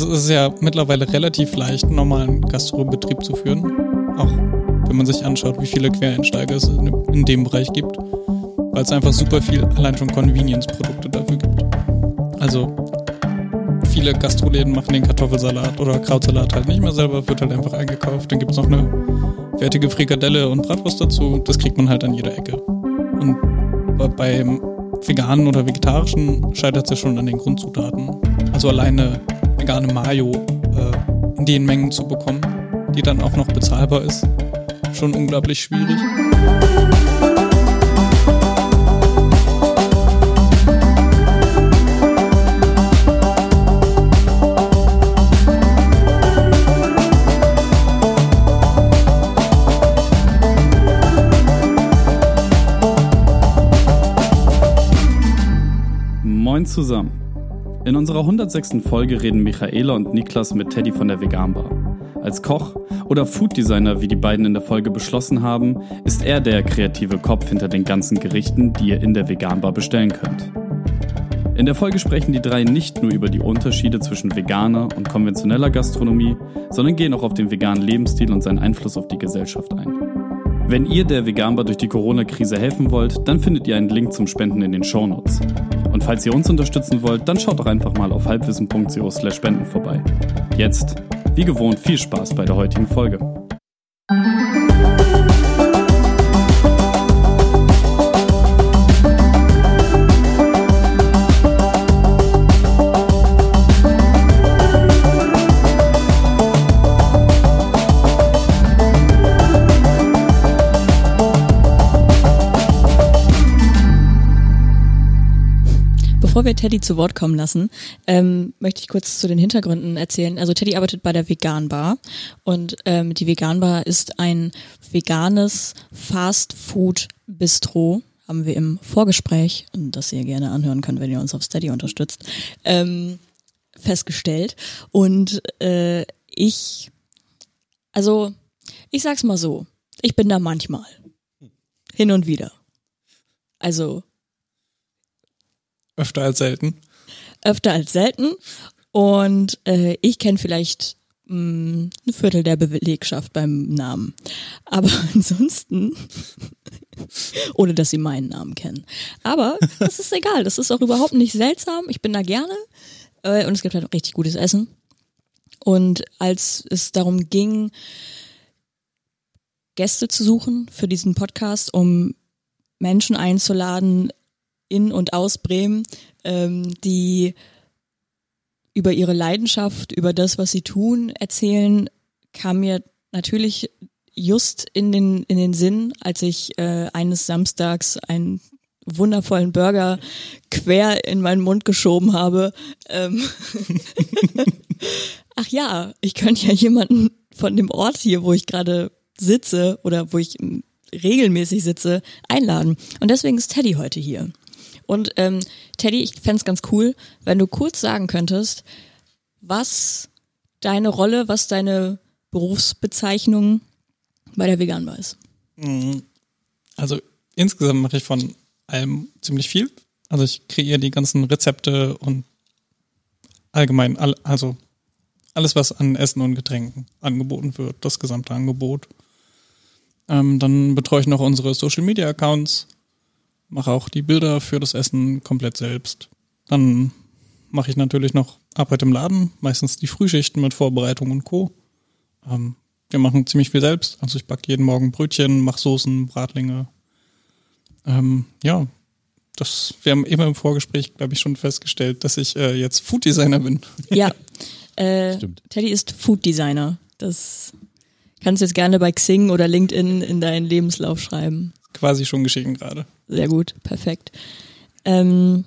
es ist ja mittlerweile relativ leicht, einen normalen Gastrobetrieb zu führen. Auch wenn man sich anschaut, wie viele Quereinsteiger es in dem Bereich gibt. Weil es einfach super viel allein schon Convenience-Produkte dafür gibt. Also viele Gastroläden machen den Kartoffelsalat oder Krautsalat halt nicht mehr selber, wird halt einfach eingekauft. Dann gibt es noch eine fertige Frikadelle und Bratwurst dazu. Das kriegt man halt an jeder Ecke. Und beim veganen oder vegetarischen scheitert es ja schon an den Grundzutaten. Also alleine vegane Mayo äh, in den Mengen zu bekommen, die dann auch noch bezahlbar ist, schon unglaublich schwierig. Moin zusammen. In unserer 106. Folge reden Michaela und Niklas mit Teddy von der Veganbar. Als Koch oder Fooddesigner, wie die beiden in der Folge beschlossen haben, ist er der kreative Kopf hinter den ganzen Gerichten, die ihr in der Veganbar bestellen könnt. In der Folge sprechen die drei nicht nur über die Unterschiede zwischen veganer und konventioneller Gastronomie, sondern gehen auch auf den veganen Lebensstil und seinen Einfluss auf die Gesellschaft ein. Wenn ihr der Veganbar durch die Corona-Krise helfen wollt, dann findet ihr einen Link zum Spenden in den Shownotes. Und falls ihr uns unterstützen wollt, dann schaut doch einfach mal auf halbwissen.co spenden vorbei. Jetzt, wie gewohnt, viel Spaß bei der heutigen Folge. Teddy zu Wort kommen lassen, ähm, möchte ich kurz zu den Hintergründen erzählen. Also Teddy arbeitet bei der Vegan Bar und ähm, die Vegan Bar ist ein veganes Fast Food Bistro. Haben wir im Vorgespräch, das ihr gerne anhören könnt, wenn ihr uns auf Steady unterstützt, ähm, festgestellt. Und äh, ich, also ich sag's mal so, ich bin da manchmal. Hin und wieder. Also Öfter als selten. Öfter als selten. Und äh, ich kenne vielleicht mh, mm, ein Viertel der Belegschaft beim Namen. Aber ansonsten, ohne dass sie meinen Namen kennen. Aber das ist egal, das ist auch überhaupt nicht seltsam. Ich bin da gerne. Äh, und es gibt halt richtig gutes Essen. Und als es darum ging, Gäste zu suchen für diesen Podcast, um Menschen einzuladen, in und aus Bremen, ähm, die über ihre Leidenschaft, über das, was sie tun, erzählen, kam mir natürlich just in den, in den Sinn, als ich äh, eines Samstags einen wundervollen Burger quer in meinen Mund geschoben habe. Ähm Ach ja, ich könnte ja jemanden von dem Ort hier, wo ich gerade sitze oder wo ich regelmäßig sitze, einladen. Und deswegen ist Teddy heute hier. Und ähm, Teddy, ich fände ganz cool, wenn du kurz sagen könntest, was deine Rolle, was deine Berufsbezeichnung bei der Veganbar ist. Mhm. Also insgesamt mache ich von allem ziemlich viel. Also ich kreiere die ganzen Rezepte und allgemein, also alles, was an Essen und Getränken angeboten wird, das gesamte Angebot. Ähm, dann betreue ich noch unsere Social Media Accounts, mache auch die Bilder für das Essen komplett selbst. Dann mache ich natürlich noch Arbeit im Laden, meistens die Frühschichten mit Vorbereitung und Co. Ähm, wir machen ziemlich viel selbst. Also ich backe jeden Morgen Brötchen, mache Soßen, Bratlinge. Ähm, ja, das, wir haben eben im Vorgespräch, glaube ich, schon festgestellt, dass ich äh, jetzt Food Designer bin. Ja, äh, Stimmt. Teddy ist Food Designer. Das kannst du jetzt gerne bei Xing oder LinkedIn in deinen Lebenslauf schreiben. Quasi schon geschehen gerade. Sehr gut, perfekt. Ähm,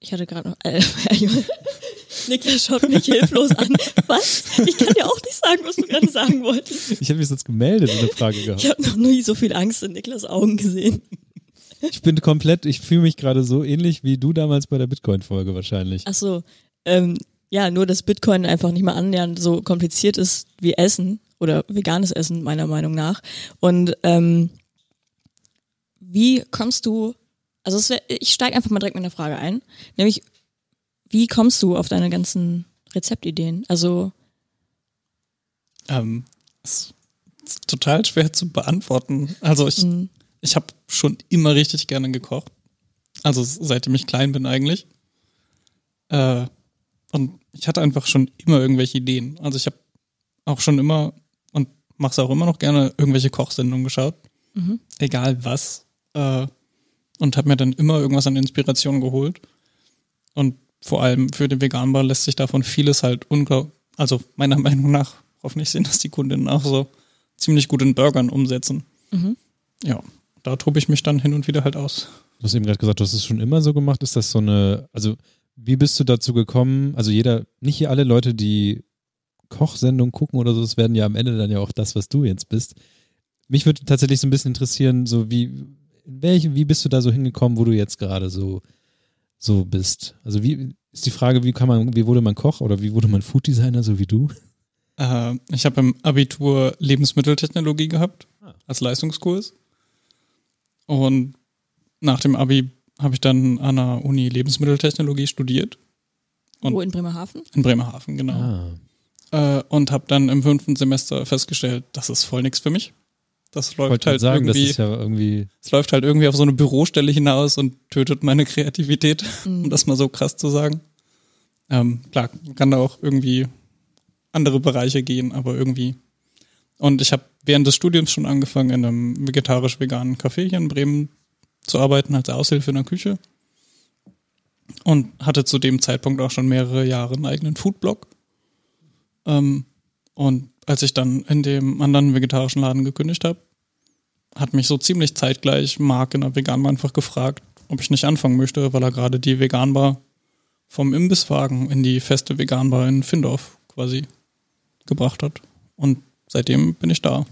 ich hatte gerade noch. Äh, Niklas schaut mich hilflos an. Was? Ich kann dir auch nicht sagen, was du gerade sagen wolltest. Ich habe mich jetzt gemeldet und eine Frage gehabt. Ich habe noch nie so viel Angst in Niklas Augen gesehen. Ich bin komplett, ich fühle mich gerade so ähnlich wie du damals bei der Bitcoin-Folge wahrscheinlich. Ach so, ähm, ja, nur dass Bitcoin einfach nicht mal annähernd so kompliziert ist wie Essen oder veganes Essen meiner Meinung nach. Und ähm, wie kommst du, also wär, ich steige einfach mal direkt mit einer Frage ein, nämlich wie kommst du auf deine ganzen Rezeptideen? Also Ähm, ist, total schwer zu beantworten. Also ich, mh, ich habe schon immer richtig gerne gekocht. Also seitdem ich klein bin eigentlich. Äh, und ich hatte einfach schon immer irgendwelche Ideen. Also ich habe auch schon immer es auch immer noch gerne irgendwelche Kochsendungen geschaut. mhm. Egal was. Äh, und habe mir dann immer irgendwas an Inspiration geholt. Und vor allem für den Veganbar lässt sich davon vieles halt unglaublich, also meiner Meinung nach, hoffentlich sehen das die Kundinnen auch so, ziemlich gut in Burgern umsetzen. Mhm. Ja, da tobe ich mich dann hin und wieder halt aus. Du hast eben gerade gesagt, du hast es schon immer so gemacht. Ist das so eine, also wie bist du dazu gekommen? Also jeder, nicht hier alle Leute, die Kochsendungen gucken oder so, das werden ja am Ende dann ja auch das, was du jetzt bist. Mich würde tatsächlich so ein bisschen interessieren, so wie, in welche, wie bist du da so hingekommen, wo du jetzt gerade so, so bist? Also wie ist die Frage, wie kann man, wie wurde man Koch oder wie wurde man Fooddesigner, so wie du? Äh, ich habe im Abitur Lebensmitteltechnologie gehabt Ah. als Leistungskurs. Und nach dem Abi habe ich dann an der Uni Lebensmitteltechnologie studiert. Und- Wo in Bremerhaven? In Bremerhaven, genau. Ah. Äh, und habe dann im fünften Semester festgestellt, das ist voll nichts für mich. Das läuft wollte halt sagen, das irgendwie, ist ja irgendwie, es läuft halt irgendwie auf so eine Bürostelle hinaus und tötet meine Kreativität, Mhm. um das mal so krass zu sagen. Ähm, klar, man kann da auch irgendwie andere Bereiche gehen, aber irgendwie. Und ich habe während des Studiums schon angefangen, in einem vegetarisch-veganen Café hier in Bremen zu arbeiten, als Aushilfe in der Küche. Und hatte zu dem Zeitpunkt auch schon mehrere Jahre einen eigenen Foodblog. Ähm, und als ich dann in dem anderen vegetarischen Laden gekündigt habe, hat mich so ziemlich zeitgleich Marc in der Veganbar einfach gefragt, ob ich nicht anfangen möchte, weil er gerade die Veganbar vom Imbisswagen in die feste Veganbar in Findorf quasi gebracht hat. Und seitdem bin ich da.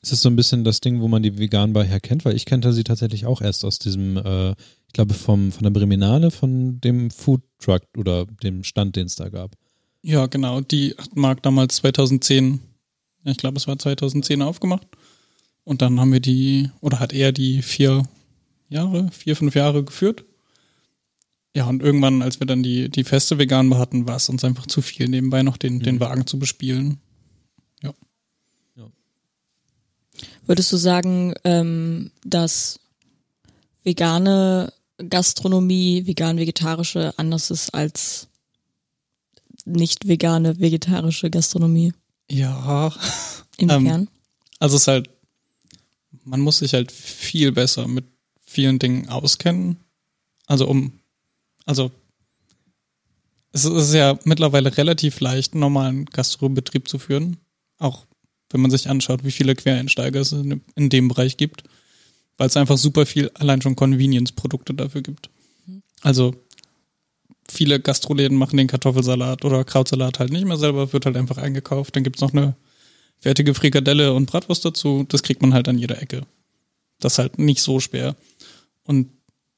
ist das so ein bisschen das Ding, wo man die Veganbar herkennt, weil ich kannte sie tatsächlich auch erst aus diesem, äh, ich glaube vom, von der Breminale, von dem Food Truck oder dem Stand, den es da gab. Ja, genau. Die hat Marc damals 2010, ja, ich glaube, es war 2010 aufgemacht. Und dann haben wir die, oder hat er die vier Jahre, vier, fünf Jahre geführt. Ja, und irgendwann, als wir dann die, die feste Vegan hatten, war es uns einfach zu viel, nebenbei noch den, den Wagen zu bespielen. Würdest du sagen, ähm, dass vegane Gastronomie, vegan-vegetarische anders ist als nicht vegane vegetarische Gastronomie? Ja, Inwiefern? also es ist halt, man muss sich halt viel besser mit vielen Dingen auskennen. Also um, also es ist ja mittlerweile relativ leicht, einen normalen Gastrobetrieb zu führen. Auch wenn man sich anschaut, wie viele Quereinsteiger es in, in dem Bereich gibt. Weil es einfach super viel allein schon Convenience-Produkte dafür gibt. Also viele Gastroläden machen den Kartoffelsalat oder Krautsalat halt nicht mehr selber, wird halt einfach eingekauft. Dann gibt's noch eine fertige Frikadelle und Bratwurst dazu. Das kriegt man halt an jeder Ecke. Das ist halt nicht so schwer. Und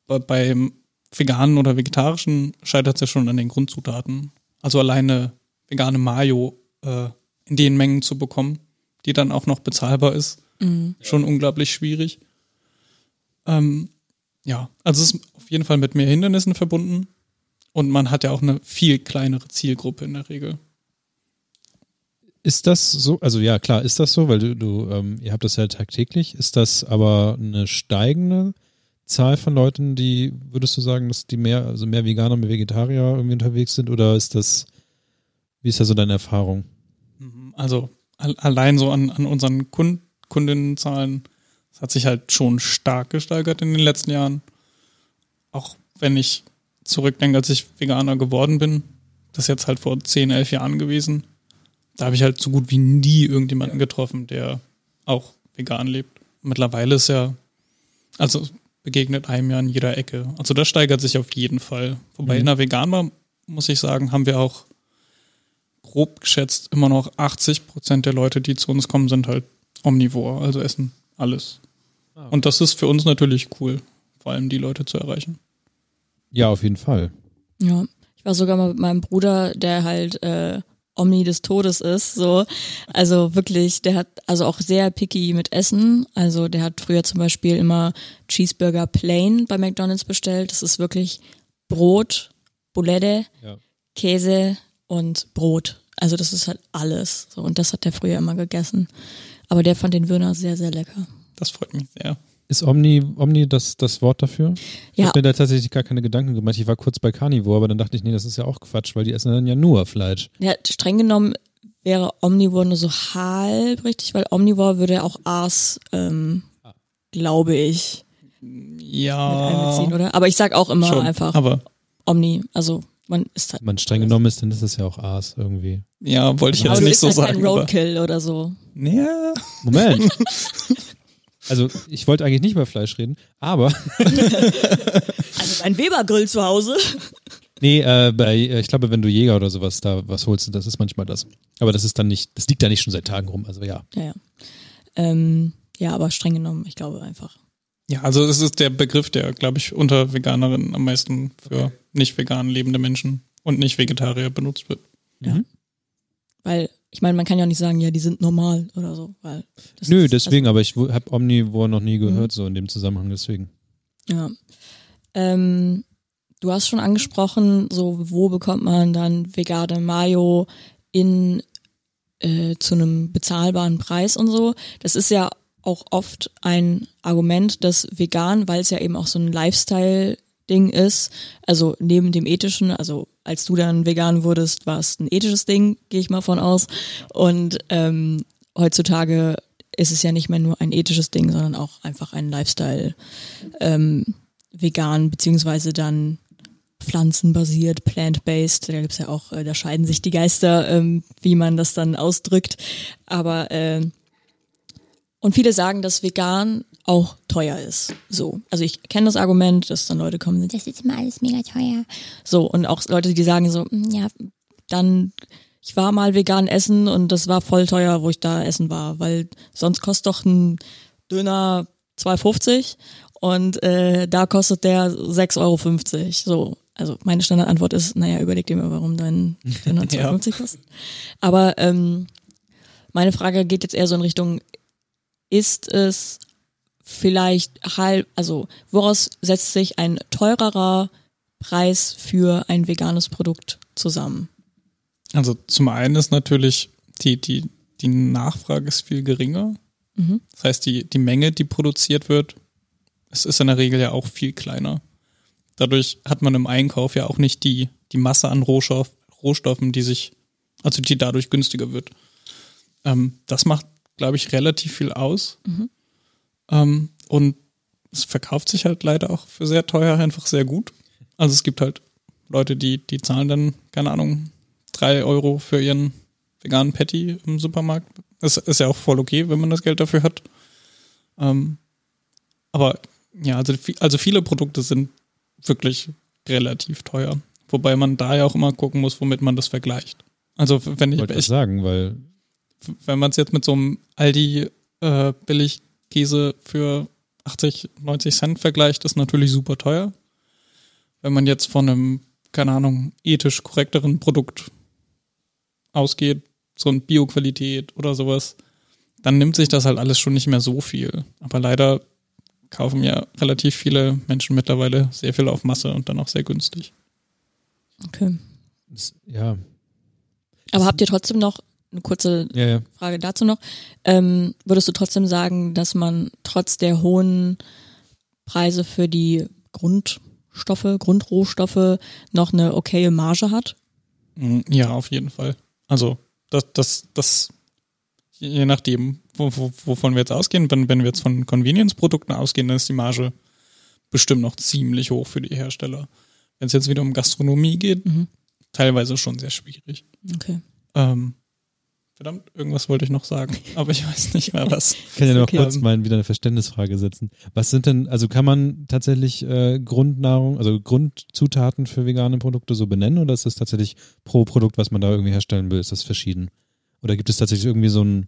bei, beim veganen oder vegetarischen scheitert es ja schon an den Grundzutaten. Also alleine vegane Mayo äh, in den Mengen zu bekommen, die dann auch noch bezahlbar ist, Mhm. schon unglaublich schwierig. Ähm, ja, also es ist auf jeden Fall mit mehr Hindernissen verbunden. Und man hat ja auch eine viel kleinere Zielgruppe in der Regel. Ist das so, also ja klar, ist das so, weil du, du ähm, ihr habt das ja tagtäglich, ist das aber eine steigende Zahl von Leuten, die, würdest du sagen, dass die mehr, also mehr Veganer, mehr Vegetarier irgendwie unterwegs sind oder ist das, wie ist da so deine Erfahrung? Also al- allein so an, an unseren Kund Kundinnenzahlen, das hat sich halt schon stark gesteigert in den letzten Jahren. Auch wenn ich zurückdenke, als ich Veganer geworden bin, das ist jetzt halt vor 10, 11 Jahren gewesen, da habe ich halt so gut wie nie irgendjemanden getroffen, der auch vegan lebt. Mittlerweile ist ja, also begegnet einem ja in jeder Ecke. Also das steigert sich auf jeden Fall. Wobei Mhm. in der Veganbar, muss ich sagen, haben wir auch grob geschätzt immer noch 80 Prozent der Leute, die zu uns kommen, sind halt omnivor, also essen alles. Und das ist für uns natürlich cool, vor allem die Leute zu erreichen. Ja, auf jeden Fall. Ja. Ich war sogar mal mit meinem Bruder, der halt äh, Omni des Todes ist, so. Also wirklich, der hat also auch sehr picky mit Essen. Also der hat früher zum Beispiel immer Cheeseburger Plain bei McDonalds bestellt. Das ist wirklich Brot, Boulette, Ja. Käse und Brot. Also das ist halt alles. So, und das hat der früher immer gegessen. Aber der fand den Würner sehr, sehr lecker. Das freut mich sehr. Ist Omni, Omni das, das Wort dafür? Ich Ja, habe mir da tatsächlich gar keine Gedanken gemacht. Ich war kurz bei Carnivore, aber dann dachte ich, nee, das ist ja auch Quatsch, weil die essen dann ja nur Fleisch. ja, streng genommen wäre Omnivore nur so halb richtig, weil Omnivore würde auch Aas, ähm, glaube ich, mit einbeziehen, Ja, oder? Aber ich sag auch immer schon. einfach Aber Omni. Also man ist halt. Wenn man streng genommen ist, dann ist es ja auch Aas irgendwie. ja, wollte ich aber jetzt du nicht isst so halt sagen. kein Aber, Roadkill oder so. ja, Moment. Also ich wollte eigentlich nicht über Fleisch reden, aber Also ein Weber-Grill zu Hause. nee, äh, bei, äh, ich glaube, wenn du Jäger oder sowas da was holst, das ist manchmal das. Aber das ist dann nicht, das liegt da nicht schon seit Tagen rum. Also ja. Ja, ja. Ähm, ja, aber streng genommen, ich glaube einfach. ja, also es ist der Begriff, der, glaube ich, unter Veganerinnen am meisten für nicht vegan lebende Menschen und nicht Vegetarier benutzt wird. Weil, ich meine, man kann ja nicht sagen, ja, die sind normal oder so. Weil Nö, ist- deswegen, aber ich habe Omnivore noch nie gehört, so in dem Zusammenhang, deswegen. Ja. Ähm, du hast schon angesprochen, so wo bekommt man dann vegane Mayo in äh, zu einem bezahlbaren Preis und so. Das ist ja auch oft ein Argument, dass vegan, weil es ja eben auch so ein Lifestyle-Ding ist, also neben dem ethischen, also als du dann vegan wurdest, war es ein ethisches Ding, gehe ich mal von aus. Und ähm, heutzutage ist es ja nicht mehr nur ein ethisches Ding, sondern auch einfach ein Lifestyle ähm, vegan, beziehungsweise dann pflanzenbasiert, plant-based. Da gibt's ja auch, äh, da scheiden sich die Geister, ähm, wie man das dann ausdrückt. Aber äh, und viele sagen, dass vegan auch teuer ist. So. Also ich kenne das Argument, dass dann Leute kommen, das ist immer alles mega teuer. So, und auch Leute, die sagen so, "Hm, ja, dann, ich war mal vegan essen und das war voll teuer, wo ich da essen war, weil sonst kostet doch ein Döner 2,50 und äh, da kostet der 6,50 Euro. So, also meine Standardantwort ist, naja, überleg dir mal, warum dein Döner 2,50 kostet. Aber ähm, meine Frage geht jetzt eher so in Richtung, ist es vielleicht halb, also woraus setzt sich ein teurerer Preis für ein veganes Produkt zusammen? Also zum einen ist natürlich die, die, die Nachfrage ist viel geringer. Mhm. Das heißt, die, die Menge, die produziert wird, es ist in der Regel ja auch viel kleiner. Dadurch hat man im Einkauf ja auch nicht die, die Masse an Rohstoff, Rohstoffen, die sich, also die dadurch günstiger wird. Ähm, das macht, glaube ich, relativ viel aus. Mhm. Ähm, und es verkauft sich halt leider auch für sehr teuer einfach sehr gut. Also es gibt halt Leute, die, die zahlen dann, keine Ahnung, drei Euro für ihren veganen Patty im Supermarkt. Das ist ja auch voll okay, wenn man das Geld dafür hat. Ähm, aber ja, also, also viele Produkte sind wirklich relativ teuer. Wobei man da ja auch immer gucken muss, womit man das vergleicht. Also wenn Ich ich, sagen, weil wenn man es jetzt mit so einem Aldi äh, Billigkäse für 80, 90 Cent vergleicht, ist natürlich super teuer. Wenn man jetzt von einem, keine Ahnung, ethisch korrekteren Produkt ausgeht, so ein Bioqualität oder sowas, dann nimmt sich das halt alles schon nicht mehr so viel. Aber leider kaufen ja relativ viele Menschen mittlerweile sehr viel auf Masse und dann auch sehr günstig. Okay. das, ja, Aber habt ihr trotzdem noch eine kurze ja, ja. Frage dazu noch. Ähm, würdest du trotzdem sagen, dass man trotz der hohen Preise für die Grundstoffe, Grundrohstoffe noch eine okaye Marge hat? Mm, Ja, auf jeden Fall. Also, das, das, das, je nachdem, wo, wo, wovon wir jetzt ausgehen, wenn, wenn wir jetzt von Convenience-Produkten ausgehen, dann ist die Marge bestimmt noch ziemlich hoch für die Hersteller. Wenn es jetzt wieder um Gastronomie geht, Mhm. teilweise schon sehr schwierig. Okay. Ähm, verdammt, irgendwas wollte ich noch sagen, aber ich weiß nicht mehr was. Ich kann ja noch Okay. kurz mal wieder eine Verständnisfrage setzen. Was sind denn, also kann man tatsächlich äh, Grundnahrung, also Grundzutaten für vegane Produkte so benennen oder ist das tatsächlich pro Produkt, was man da irgendwie herstellen will, ist das verschieden? Oder gibt es tatsächlich irgendwie so ein,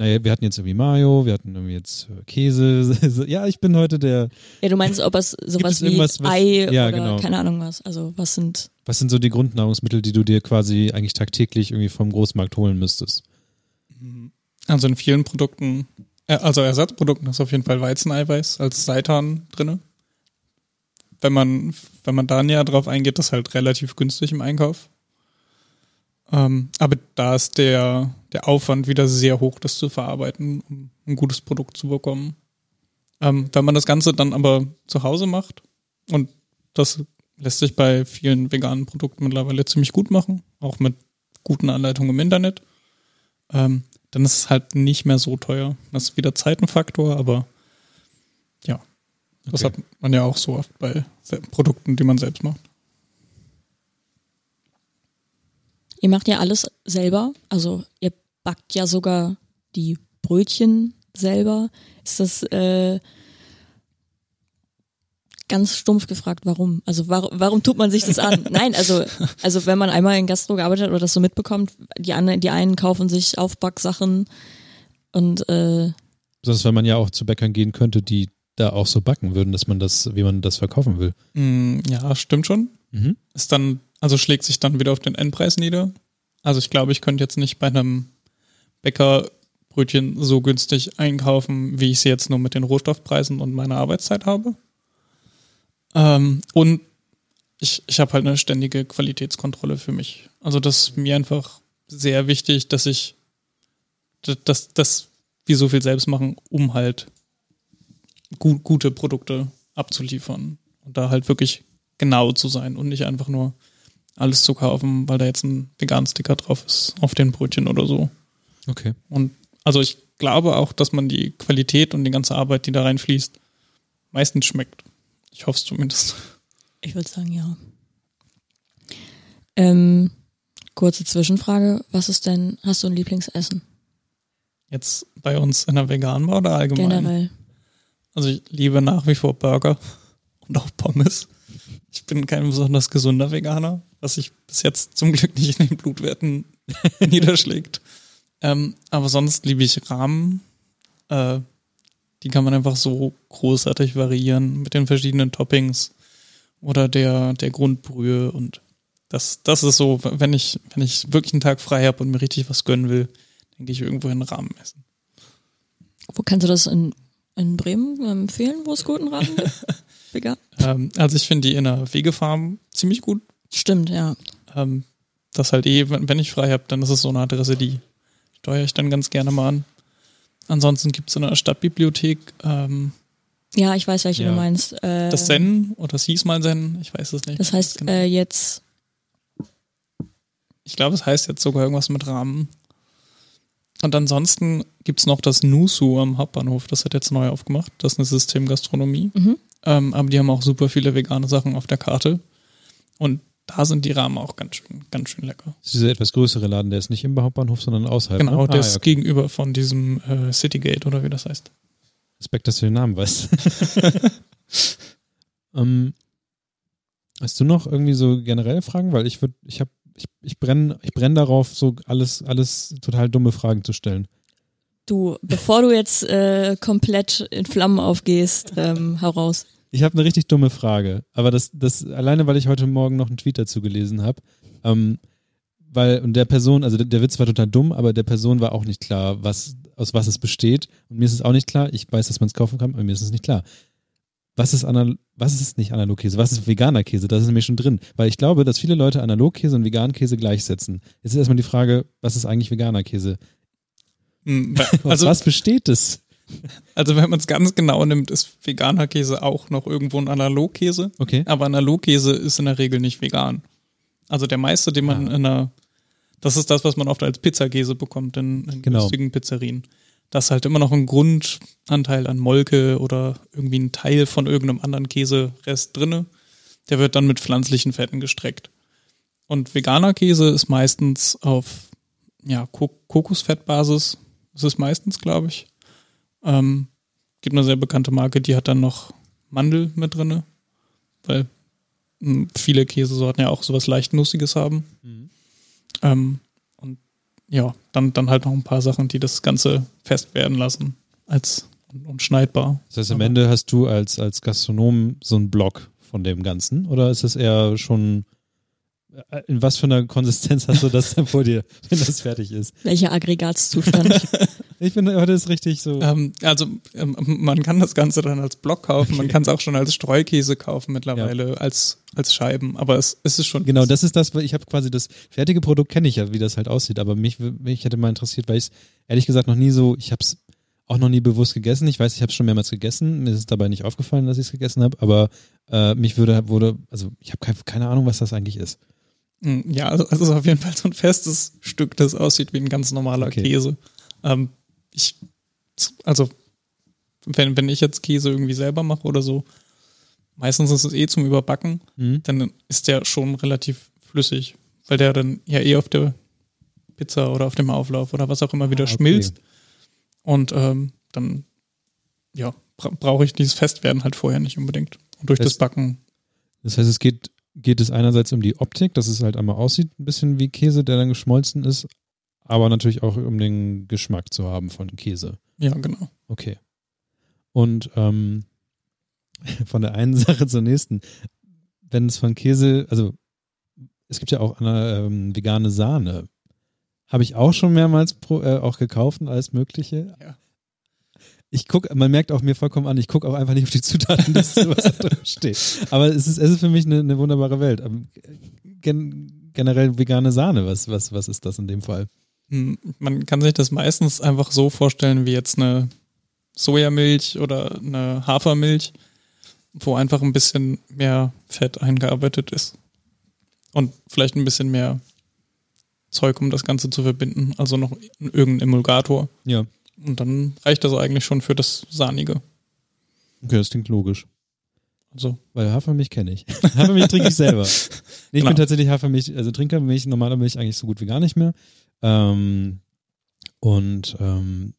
naja, wir hatten jetzt irgendwie Mayo, wir hatten irgendwie jetzt äh, Käse. ja, ich bin heute der, Ja, du meinst, ob es sowas wie was- Ei Ja, oder genau. keine Ahnung was. Also was sind was sind so die Grundnahrungsmittel, die du dir quasi eigentlich tagtäglich irgendwie vom Großmarkt holen müsstest? Also in vielen Produkten, äh, also Ersatzprodukten ist auf jeden Fall Weizeneiweiß als Seitan drinne. wenn man, wenn man da näher drauf eingeht, das halt relativ günstig im Einkauf. Ähm, aber da ist der, der Aufwand wieder sehr hoch, das zu verarbeiten, um ein gutes Produkt zu bekommen. Ähm, wenn man das Ganze dann aber zu Hause macht, und das lässt sich bei vielen veganen Produkten mittlerweile ziemlich gut machen, auch mit guten Anleitungen im Internet, ähm, dann ist es halt nicht mehr so teuer. Das ist wieder Zeitenfaktor, aber ja, das Okay. hat man ja auch so oft bei Produkten, die man selbst macht. Ihr macht ja alles selber, also ihr backt ja sogar die Brötchen selber. Ist das äh, ganz stumpf gefragt, warum? Also warum, warum tut man sich das an? Nein, also also wenn man einmal in Gastro gearbeitet hat oder das so mitbekommt, die anderen, die einen kaufen sich Aufbacksachen und äh, Sonst, wenn man ja auch zu Bäckern gehen könnte, die da auch so backen würden, dass man das, wie man das verkaufen will. Mm, ja, stimmt schon. Mhm. Ist dann, also schlägt sich dann wieder auf den Endpreis nieder. Also ich glaube, ich könnte jetzt nicht bei einem Bäcker Brötchen so günstig einkaufen, wie ich sie jetzt nur mit den Rohstoffpreisen und meiner Arbeitszeit habe. Ähm, und ich, ich habe halt eine ständige Qualitätskontrolle für mich. Also das ist mir einfach sehr wichtig, dass ich dass, dass, wir so viel selbst machen, um halt gu gute Produkte abzuliefern und da halt wirklich genau zu sein und nicht einfach nur alles zu kaufen, weil da jetzt ein veganen Sticker drauf ist auf den Brötchen oder so. Okay. Und also ich glaube auch, dass man die Qualität und die ganze Arbeit, die da reinfließt, meistens schmeckt. Ich hoffe es zumindest. ich würde sagen, ja. Ähm, kurze Zwischenfrage, was ist denn, hast du ein Lieblingsessen? Jetzt bei uns in der veganen Bar oder allgemein? Generell. Also ich liebe nach wie vor Burger und auch Pommes. Ich bin kein besonders gesunder Veganer, was sich bis jetzt zum Glück nicht in den Blutwerten niederschlägt. Ähm, aber sonst liebe ich Rahmen. Äh, die kann man einfach so großartig variieren mit den verschiedenen Toppings oder der, der Grundbrühe und das, das ist so, wenn ich, wenn ich wirklich einen Tag frei habe und mir richtig was gönnen will, denke ich irgendwo in Rahmen essen. Wo kannst du das in, in Bremen empfehlen, wo es guten Rahmen gibt? Vegan? Ähm, also ich finde die in der Wegefarm ziemlich gut. Stimmt, ja. Ähm, das halt eh, wenn, wenn ich frei habe, dann ist es so eine Adresse, die steuere ich dann ganz gerne mal an. Ansonsten gibt es in der Stadtbibliothek ähm, Ja, ich weiß, welche Ja. du meinst. Äh, das Zen oder es hieß mal Zen, ich weiß es nicht. Das heißt Genau. äh, jetzt, ich glaube, es heißt jetzt sogar irgendwas mit Rahmen. Und ansonsten gibt es noch das Nusu am Hauptbahnhof, das hat jetzt neu aufgemacht. Das ist eine Systemgastronomie. Mhm. Ähm, aber die haben auch super viele vegane Sachen auf der Karte. Und da sind die Rahmen auch ganz schön, ganz schön lecker. Das ist dieser etwas größere Laden, der ist nicht im Hauptbahnhof, sondern außerhalb. Genau, ne? der ah, ist ja, okay. gegenüber von diesem äh, Citygate oder wie das heißt. Respekt, dass du den Namen weißt. ähm, hast du noch irgendwie so generelle Fragen? Weil ich würde, ich habe, ich, ich brenne ich brenn darauf, so alles, alles total dumme Fragen zu stellen. du, bevor du jetzt äh, komplett in Flammen aufgehst, ähm, heraus. Ich habe eine richtig dumme Frage, aber das, das alleine, weil ich heute Morgen noch einen Tweet dazu gelesen habe, ähm, weil und der Person, also der, der Witz war total dumm, aber der Person war auch nicht klar, was aus was es besteht und mir ist es auch nicht klar. Ich weiß, dass man es kaufen kann, aber mir ist es nicht klar. Was ist anal was ist nicht Analogkäse? Was ist veganer Käse? Das ist nämlich schon drin, weil ich glaube, dass viele Leute Analogkäse und veganen Käse gleichsetzen. Jetzt ist erstmal die Frage, was ist eigentlich veganer Käse? Hm, Also, was besteht es? also wenn man es ganz genau nimmt, ist veganer Käse auch noch irgendwo ein Analogkäse. Okay. Aber Analogkäse ist in der Regel nicht vegan. Also der meiste, den man Ah. in einer, das ist das, was man oft als Pizzakäse bekommt in, in Genau. günstigen Pizzerien. Da ist halt immer noch ein Grundanteil an Molke oder irgendwie ein Teil von irgendeinem anderen Käserest drinne. Der wird dann mit pflanzlichen Fetten gestreckt. Und veganer Käse ist meistens auf ja, Ko Kokosfettbasis. Das ist meistens, glaube ich. Ähm, gibt eine sehr bekannte Marke, die hat dann noch Mandel mit drinne, weil mh, viele Käsesorten ja auch sowas leicht Nussiges haben. Ähm, und ja, dann, dann halt noch ein paar Sachen, die das Ganze fest werden lassen als und, und schneidbar. Das heißt, am Ende hast du als, als Gastronom so einen Block von dem Ganzen oder ist es eher schon, äh, in was für einer Konsistenz hast du das dann vor dir, wenn das fertig ist? Welcher Aggregatzustand? Ich finde, heute ist richtig so. Ähm, also ähm, man kann das Ganze dann als Block kaufen, man kann es auch schon als Streukäse kaufen mittlerweile, als, als Scheiben, aber es, es ist schon. Genau, das ist das, ich habe quasi das fertige Produkt kenne ich ja, wie das halt aussieht, aber mich, mich hätte mal interessiert, weil ich es ehrlich gesagt noch nie so, ich habe es auch noch nie bewusst gegessen. Ich weiß, ich habe es schon mehrmals gegessen. Mir ist es dabei nicht aufgefallen, dass ich es gegessen habe, aber äh, mich würde, wurde, also ich habe keine, keine Ahnung, was das eigentlich ist. Hm, Ja, also es ist auf jeden Fall so ein festes Stück, das aussieht wie ein ganz normaler Okay. Käse. Ähm, ich, also, wenn, wenn ich jetzt Käse irgendwie selber mache oder so, meistens ist es eh zum Überbacken, Mhm. dann ist der schon relativ flüssig, weil der dann ja eh auf der Pizza oder auf dem Auflauf oder was auch immer wieder Ah, okay. schmilzt. Und ähm, dann, ja, bra brauche ich dieses Festwerden halt vorher nicht unbedingt. Und durch Das- das Backen, Das heißt, es geht, geht es einerseits um die Optik, dass es halt einmal aussieht, ein bisschen wie Käse, der dann geschmolzen ist, aber natürlich auch um den Geschmack zu haben von Käse. ja, genau. Okay. Und ähm, von der einen Sache zur nächsten. Wenn es von Käse, also es gibt ja auch eine ähm, vegane Sahne. Habe ich auch schon mehrmals pro, äh, auch gekauft und alles Mögliche. Ja. Ich gucke, man merkt auch mir vollkommen an, ich gucke auch einfach nicht auf die Zutatenliste, was da drin steht. Aber es ist, es ist für mich eine, eine wunderbare Welt. Ähm, Gen, generell vegane Sahne, was, was, was ist das in dem Fall? Hm, Man kann sich das meistens einfach so vorstellen wie jetzt eine Sojamilch oder eine Hafermilch, wo einfach ein bisschen mehr Fett eingearbeitet ist. Und vielleicht ein bisschen mehr Zeug, um das Ganze zu verbinden. Also noch irgendein Emulgator. Ja. Und dann reicht das eigentlich schon für das Sahnige. Okay, das klingt logisch. Also, Weil Hafermilch kenne ich. Hafermilch trinke ich selber. Nee, ich Genau. bin tatsächlich Hafermilch, also Trinkermilch, normale Milch eigentlich so gut wie gar nicht mehr. Ähm, und ähm,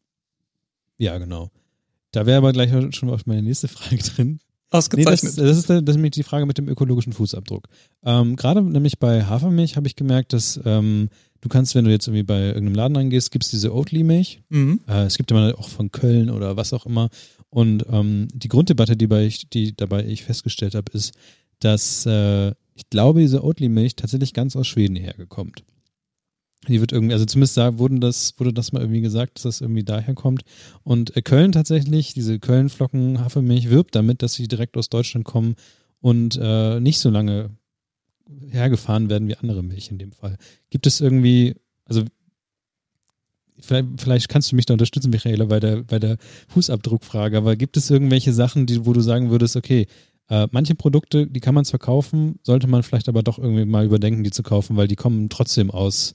ja, genau. Da wäre aber gleich schon auf meine nächste Frage drin. Nee, das, ausgezeichnet. das, ist, das ist nämlich die Frage mit dem ökologischen Fußabdruck. Ähm, Gerade nämlich bei Hafermilch habe ich gemerkt, dass ähm, du kannst, wenn du jetzt irgendwie bei irgendeinem Laden angehst, gibt es diese Oatly-Milch. mhm. Äh, es gibt immer auch von Köln oder was auch immer. Und ähm, die Grunddebatte, die, bei ich, die dabei ich festgestellt habe, ist, dass äh, ich glaube, diese Oatly-Milch tatsächlich ganz aus Schweden hergekommt. Die wird irgendwie, also zumindest da wurden das, wurde das mal irgendwie gesagt, dass das irgendwie daher kommt. Und äh, Köln tatsächlich, diese Köln-Flocken Hafermilch wirbt damit, dass sie direkt aus Deutschland kommen und äh, nicht so lange hergefahren werden wie andere Milch in dem Fall. Gibt es irgendwie, also vielleicht, vielleicht kannst du mich da unterstützen, Michaela, bei der, bei der Fußabdruckfrage, aber gibt es irgendwelche Sachen, die, wo du sagen würdest, okay, äh, manche Produkte, die kann man zwar kaufen, sollte man vielleicht aber doch irgendwie mal überdenken, die zu kaufen, weil die kommen trotzdem aus,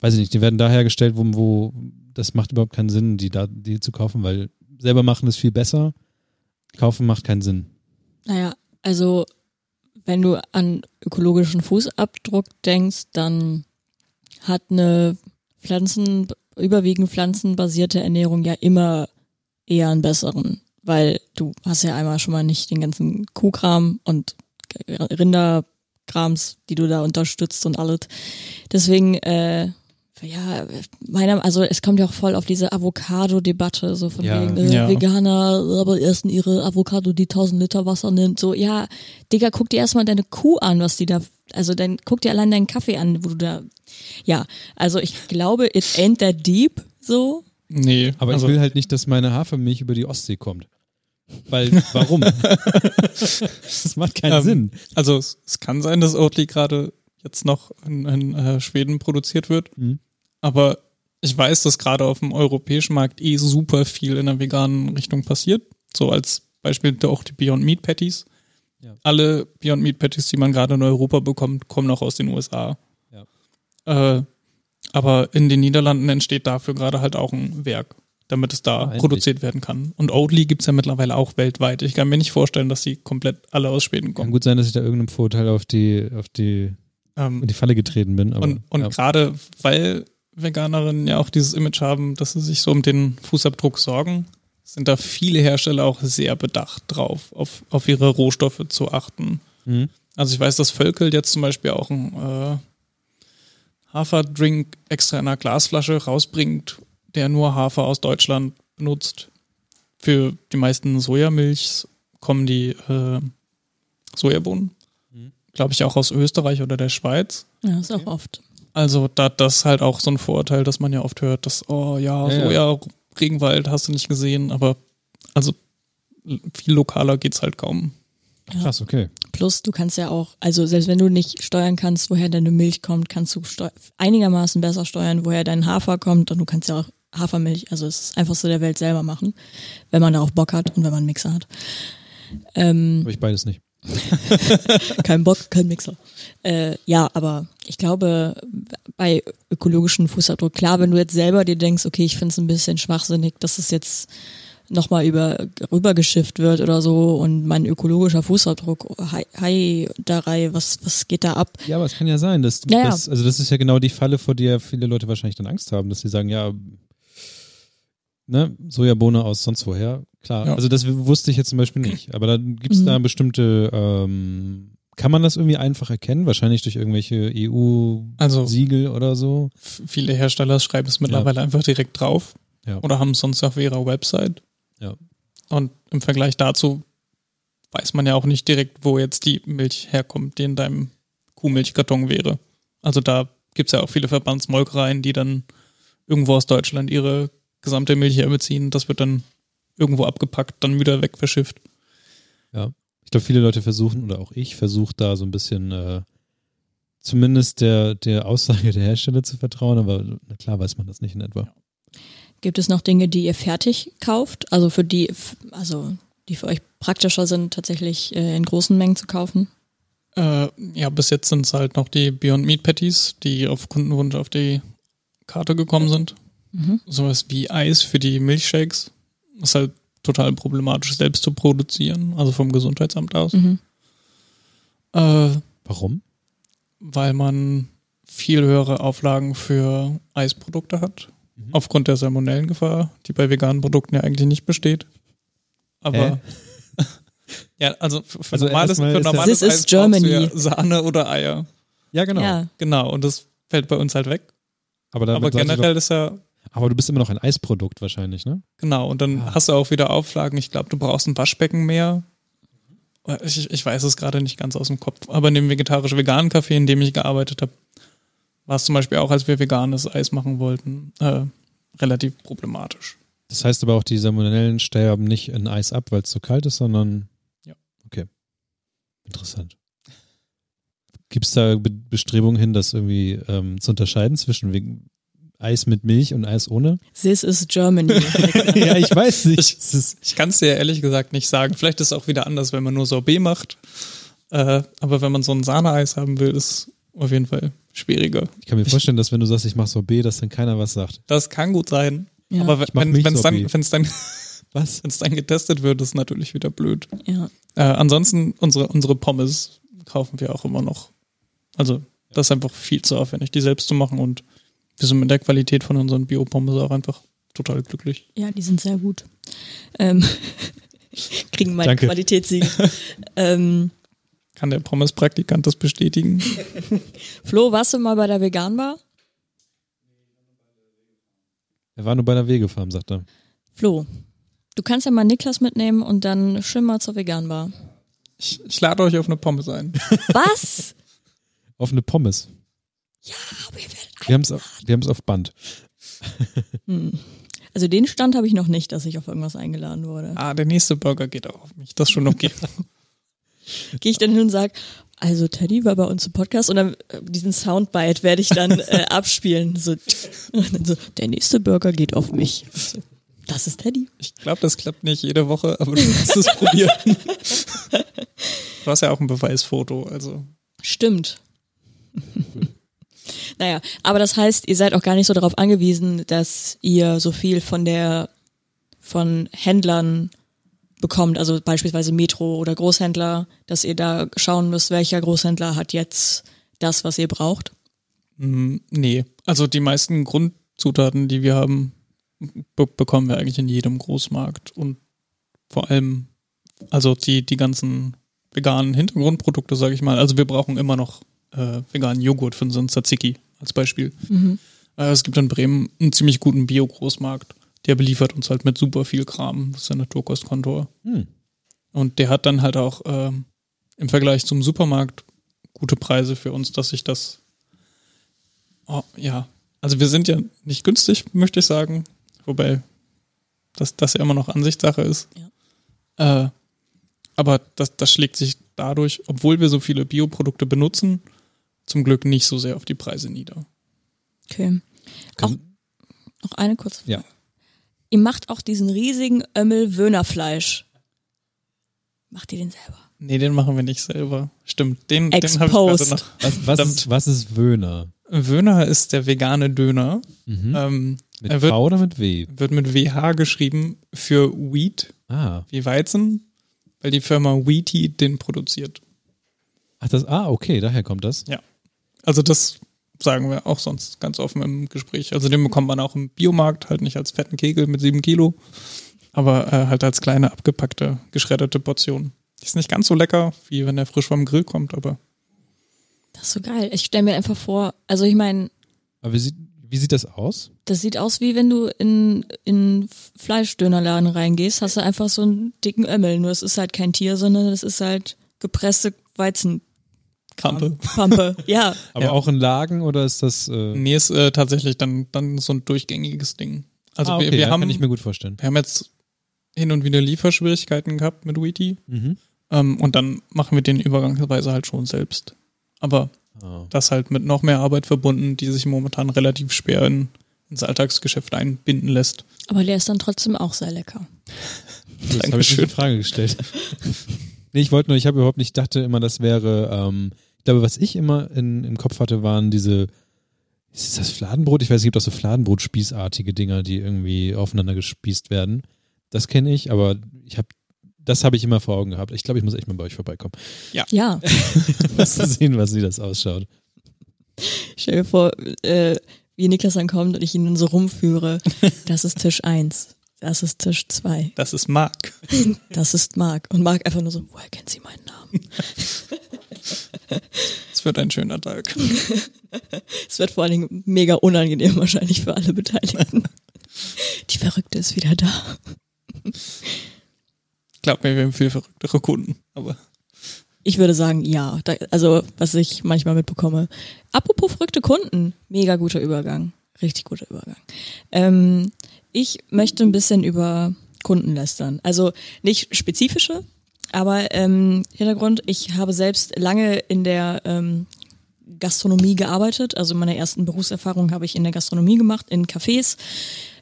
weiß ich nicht, die werden da hergestellt, wo, wo das macht überhaupt keinen Sinn, die da, die zu kaufen, weil selber machen ist viel besser, kaufen macht keinen Sinn. Naja, also wenn du an ökologischen Fußabdruck denkst, dann hat eine Pflanzen, überwiegend pflanzenbasierte Ernährung ja immer eher einen besseren, weil du hast ja einmal schon mal nicht den ganzen Kuhkram und Rinderkrams, die du da unterstützt und alles. Deswegen, äh, ja, meiner, also es kommt ja auch voll auf diese Avocado-Debatte, so von Ja. wegen äh, Ja. Veganer, aber essen ihre Avocado, die 1000 Liter Wasser nimmt. So, ja, Digga, guck dir erstmal deine Kuh an, was die da, also dann guck dir allein deinen Kaffee an, wo du da, ja, also ich glaube, it ain't that deep, so. Nee, Aber also, ich will halt nicht, dass meine Hafermilch über die Ostsee kommt. Weil, warum? das macht keinen Ähm, Sinn. Also es, es kann sein, dass Oatly gerade jetzt noch in, in äh, Schweden produziert wird, Mhm. Aber ich weiß, dass gerade auf dem europäischen Markt eh super viel in der veganen Richtung passiert. So als Beispiel auch die Beyond Meat Patties. Ja. Alle Beyond Meat Patties, die man gerade in Europa bekommt, kommen auch aus den USA. Äh, aber in den Niederlanden entsteht dafür gerade halt auch ein Werk, damit es da endlich. produziert werden kann. Und Oatly gibt's ja mittlerweile auch weltweit. Ich kann mir nicht vorstellen, dass sie komplett alle aus Schweden Kann kommen. gut sein, dass ich da irgendeinem Vorurteil auf die, auf die, Ähm, in die Falle getreten bin. Aber, Und, und ja. gerade weil Veganerinnen ja auch dieses Image haben, dass sie sich so um den Fußabdruck sorgen, sind da viele Hersteller auch sehr bedacht drauf, auf, auf ihre Rohstoffe zu achten. Mhm. Also ich weiß, dass Völkel jetzt zum Beispiel auch einen äh, Haferdrink extra in einer Glasflasche rausbringt, der nur Hafer aus Deutschland benutzt. Für die meisten Sojamilchs kommen die äh, Sojabohnen, Mhm. glaube ich, auch aus Österreich oder der Schweiz. Ja, ist auch oft. Also da das ist halt auch so ein Vorurteil, dass man ja oft hört, dass, oh ja, Ja, ja. Soja Regenwald hast du nicht gesehen, aber also viel lokaler geht's halt kaum. Ja. Krass, okay. Plus, du kannst ja auch, also selbst wenn du nicht steuern kannst, woher deine Milch kommt, kannst du einigermaßen besser steuern, woher dein Hafer kommt und du kannst ja auch Hafermilch, also es ist einfach so der Welt selber machen, wenn man darauf Bock hat und wenn man einen Mixer hat. Ähm, Habe ich beides nicht. kein Bock, kein Mixer. Äh, ja, aber ich glaube, bei ökologischen Fußabdruck, klar, wenn du jetzt selber dir denkst, okay, ich finde es ein bisschen schwachsinnig, dass es jetzt nochmal über rübergeschifft wird oder so und mein ökologischer Fußabdruck, hi, hi Darei, was, was geht da ab? Ja, aber es kann ja sein, dass, Ja, ja. dass also das ist ja genau die Falle, vor der viele Leute wahrscheinlich dann Angst haben, dass sie sagen, ja, ne, Sojabohne aus sonst woher. Klar, Ja. also das wusste ich jetzt zum Beispiel nicht. Aber dann gibt es Mhm. da bestimmte, ähm, kann man das irgendwie einfach erkennen? Wahrscheinlich durch irgendwelche EU-Siegel Also oder so. viele Hersteller schreiben es mittlerweile einfach direkt drauf Ja. oder haben es sonst auf ihrer Website. Ja. Und im Vergleich dazu weiß man ja auch nicht direkt, wo jetzt die Milch herkommt, die in deinem Kuhmilchkarton wäre. Also da gibt's ja auch viele Verbandsmolkereien, die dann irgendwo aus Deutschland ihre gesamte Milch herbeziehen. Das wird dann irgendwo abgepackt, dann wieder weg verschifft. Ich glaube, viele Leute versuchen, oder auch ich versuche da so ein bisschen äh, zumindest der, der Aussage der Hersteller zu vertrauen, aber na klar weiß man das nicht in etwa. Gibt es noch Dinge, die ihr fertig kauft? Also für die, also die für euch praktischer sind, tatsächlich äh, in großen Mengen zu kaufen? Äh, ja, bis jetzt sind es halt noch die Beyond Meat Patties, die auf Kundenwunsch auf die Karte gekommen sind. Mhm. Sowas wie Eis für die Milchshakes. Ist halt total problematisch, selbst zu produzieren, also vom Gesundheitsamt aus. Mhm. Äh, Warum? weil man viel höhere Auflagen für Eisprodukte hat. Mhm. Aufgrund der Salmonellengefahr, die bei veganen Produkten ja eigentlich nicht besteht. Aber ja, also für, für Also normales, für normales Eis Germany. ja Sahne oder Eier. Ja, genau. Ja, Genau, und das fällt bei uns halt weg. Aber, Aber generell ist ja, aber du bist immer noch ein Eisprodukt wahrscheinlich, ne? genau, und dann Ah. hast du auch wieder Auflagen. Ich glaube, du brauchst ein Waschbecken mehr. Ich, ich weiß es gerade nicht ganz aus dem Kopf, aber in dem vegetarisch-veganen Café, in dem ich gearbeitet habe, war es zum Beispiel auch, als wir veganes Eis machen wollten, äh, relativ problematisch. Das heißt aber auch, die Salmonellen sterben nicht in Eis ab, weil es so kalt ist, sondern. Ja. Okay. Interessant. Gibt es da Be Bestrebungen hin, das irgendwie ähm, zu unterscheiden zwischen Eis mit Milch und Eis ohne? this is Germany. ja, ich weiß nicht. Ich- Ich kann es dir ehrlich gesagt nicht sagen. Vielleicht ist es auch wieder anders, wenn man nur Sorbet macht. Äh, aber wenn man so ein Sahneeis haben will, ist es auf jeden Fall schwieriger. ich kann mir vorstellen, dass wenn du sagst, ich mache Sorbet, dass dann keiner was sagt. Das kann gut sein. Ja. Aber wenn es dann, wenn's dann, Was? wenn's dann getestet wird, ist es natürlich wieder blöd. ja. Äh, ansonsten, unsere, unsere Pommes kaufen wir auch immer noch. Also, das ist einfach viel zu aufwendig, die selbst zu machen und wir sind mit der Qualität von unseren Bio-Pommes auch einfach total glücklich. ja, die sind sehr gut. Ähm, kriegen meine Danke. Qualitätssiegel. ähm, Kann der Pommes-Praktikant das bestätigen? Flo, warst du mal bei der Veganbar? Er war nur bei der Wegefarm, sagt er. Flo, du kannst ja mal Niklas mitnehmen und dann schön mal zur Veganbar. Ich, ich lade euch auf eine Pommes ein. Was? Auf eine Pommes. Aber ihr werdet Wir haben es wir auf Band. Hm. Also den Stand habe ich noch nicht, dass ich auf irgendwas eingeladen wurde. Ah, der nächste Burger geht auch auf mich. Das ist schon okay. Gehe ich dann hin und sag, also Teddy war bei uns im Podcast und dann äh, diesen Soundbite werde ich dann äh, abspielen. So, und dann so, der nächste Burger geht auf mich. So, das ist Teddy. Ich glaube, das klappt nicht jede Woche, aber du kannst es probieren. Du hast ja auch ein Beweisfoto, also. Stimmt. Naja, aber das heißt, ihr seid auch gar nicht so darauf angewiesen, dass ihr so viel von der von Händlern bekommt, also beispielsweise Metro oder Großhändler, dass ihr da schauen müsst, welcher Großhändler hat jetzt das, was ihr braucht. Mm, nee. Also die meisten Grundzutaten, die wir haben, be bekommen wir eigentlich in jedem Großmarkt. Und vor allem, also die, die ganzen veganen Hintergrundprodukte, sage ich mal. Also wir brauchen immer noch äh, veganen Joghurt für unseren Tzatziki als Beispiel. Mhm. Äh, es gibt in Bremen einen ziemlich guten Bio-Großmarkt. Der beliefert uns halt mit super viel Kram. Das ist der Naturkostkontor. Hm. Und der hat dann halt auch ähm, im Vergleich zum Supermarkt gute Preise für uns, dass sich das, oh, ja, also wir sind ja nicht günstig, möchte ich sagen. Wobei dass das ja immer noch Ansichtssache ist. Ja. Äh, aber das, das schlägt sich dadurch, obwohl wir so viele Bioprodukte benutzen, zum Glück nicht so sehr auf die Preise nieder. Okay. Auch, noch eine kurze Frage. Ja. Ihr macht auch diesen riesigen Ömmel Wöhnerfleisch. Macht ihr den selber? Nee, den machen wir nicht selber. Stimmt, den, den habe ich gerade noch. Was, was, ist, was ist Wöhner? Wöhner ist der vegane Döner. Mhm. Ähm, mit wird, V oder mit W? Wird mit WH geschrieben für Wheat, ah. wie Weizen, weil die Firma Wheaty den produziert. Ach, das, ah, okay, daher kommt das. Ja. Also das sagen wir auch sonst ganz offen im Gespräch. Also den bekommt man auch im Biomarkt, halt nicht als fetten Kegel mit sieben Kilo, aber äh, halt als kleine abgepackte, geschredderte Portion. Ist nicht ganz so lecker, wie wenn der frisch vom Grill kommt, aber. Das ist so geil. Ich stelle mir einfach vor, also ich meine. Aber wie sieht, wie sieht das aus? Das sieht aus, wie wenn du in, in Fleischdönerladen reingehst, hast du einfach so einen dicken Ömmel. Nur es ist halt kein Tier, sondern es ist halt gepresste Weizen. Pampe. Pampe, ja. Aber ja. auch in Lagen oder ist das. Äh nee, ist äh, tatsächlich dann, dann so ein durchgängiges Ding. Also ah, okay, wir, wir ja, haben. Kann ich mir gut vorstellen. Wir haben jetzt hin und wieder Lieferschwierigkeiten gehabt mit Wheaty. Mhm. Ähm, und dann machen wir den übergangsweise halt schon selbst. Aber oh. das halt mit noch mehr Arbeit verbunden, die sich momentan relativ schwer in, ins Alltagsgeschäft einbinden lässt. Aber der ist dann trotzdem auch sehr lecker. Das habe ich in Frage gestellt. nee, ich wollte nur, ich habe überhaupt nicht, dachte immer, das wäre, ähm, glaube, was ich immer in, im Kopf hatte, waren diese, ist das Fladenbrot? Ich weiß, es gibt auch so Fladenbrot-spießartige Dinger, die irgendwie aufeinander gespießt werden. Das kenne ich, aber ich habe das habe ich immer vor Augen gehabt. Ich glaube, ich muss echt mal bei euch vorbeikommen. Ja. Ja. was zu sehen, was wie das ausschaut. Stell dir vor, äh, wie Niklas dann kommt und ich ihn dann so rumführe. Das ist Tisch 1. Das ist Tisch 2. Das ist Marc. Das ist Marc. Und Marc einfach nur so, woher kennt sie meinen Namen? Es wird ein schöner Tag. Es wird vor allen Dingen mega unangenehm wahrscheinlich für alle Beteiligten. Die Verrückte ist wieder da. Glaub mir, wir haben viel verrücktere Kunden, aber. Ich würde sagen, ja. Da, also, was ich manchmal mitbekomme. Apropos verrückte Kunden, mega guter Übergang. Richtig guter Übergang. Ähm, ich möchte ein bisschen über Kunden lästern. Also nicht spezifische, aber ähm, Hintergrund, ich habe selbst lange in der ähm, Gastronomie gearbeitet. Also meine ersten Berufserfahrungen habe ich in der Gastronomie gemacht, in Cafés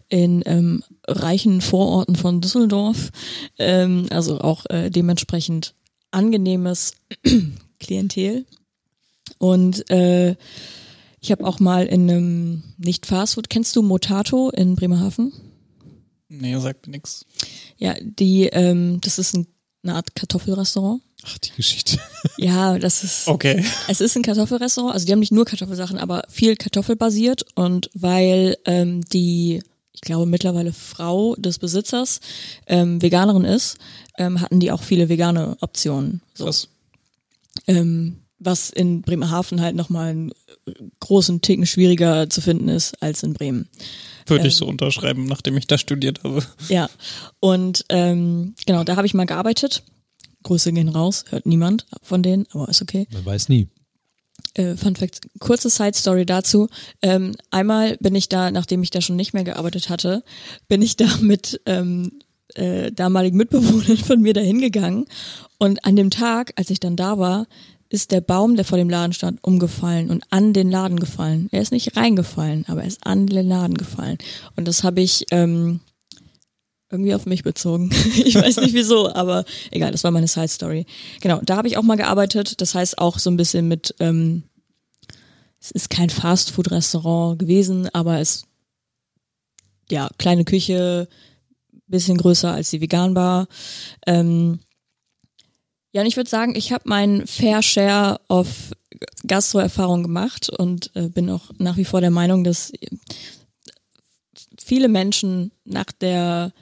in ähm, reichen Vororten von Düsseldorf. Ähm, also auch äh, dementsprechend angenehmes Klientel. Und äh, ich habe auch mal in einem nicht Fastfood, kennst du Motato in Bremerhaven? Nee, sagt mir nix. Ja, die, ähm, das ist ein, eine Art Kartoffelrestaurant. Ach, die Geschichte. Ja, das ist. Okay. Es ist ein Kartoffelrestaurant, also die haben nicht nur Kartoffelsachen, aber viel kartoffelbasiert und weil ähm, die ich glaube mittlerweile Frau des Besitzers ähm, Veganerin ist, ähm, hatten die auch viele vegane Optionen. So. Was? Ähm, was in Bremerhaven halt nochmal einen großen Ticken schwieriger zu finden ist als in Bremen. Würde ähm, ich so unterschreiben, nachdem ich da studiert habe. Ja, und ähm, genau, da habe ich mal gearbeitet. Grüße gehen raus, hört niemand von denen, aber ist okay. Man weiß nie äh, Fun Fact, kurze Side Story dazu. Ähm, einmal bin ich da, nachdem ich da schon nicht mehr gearbeitet hatte, bin ich da mit ähm, äh, damaligen Mitbewohnern von mir dahin gegangen. Und an dem Tag, als ich dann da war, ist der Baum, der vor dem Laden stand, umgefallen und an den Laden gefallen. Er ist nicht reingefallen, aber er ist an den Laden gefallen. Und das habe ich ähm, irgendwie auf mich bezogen. ich weiß nicht wieso, aber egal, das war meine Side Story. Genau, da habe ich auch mal gearbeitet. Das heißt auch so ein bisschen mit, ähm, es ist kein Fastfood-Restaurant gewesen, aber es, ja, kleine Küche, bisschen größer als die Vegan-Bar. Ähm, ja, und ich würde sagen, ich habe meinen Fair Share of Gastro-Erfahrung gemacht und äh, bin auch nach wie vor der Meinung, dass viele Menschen nach der,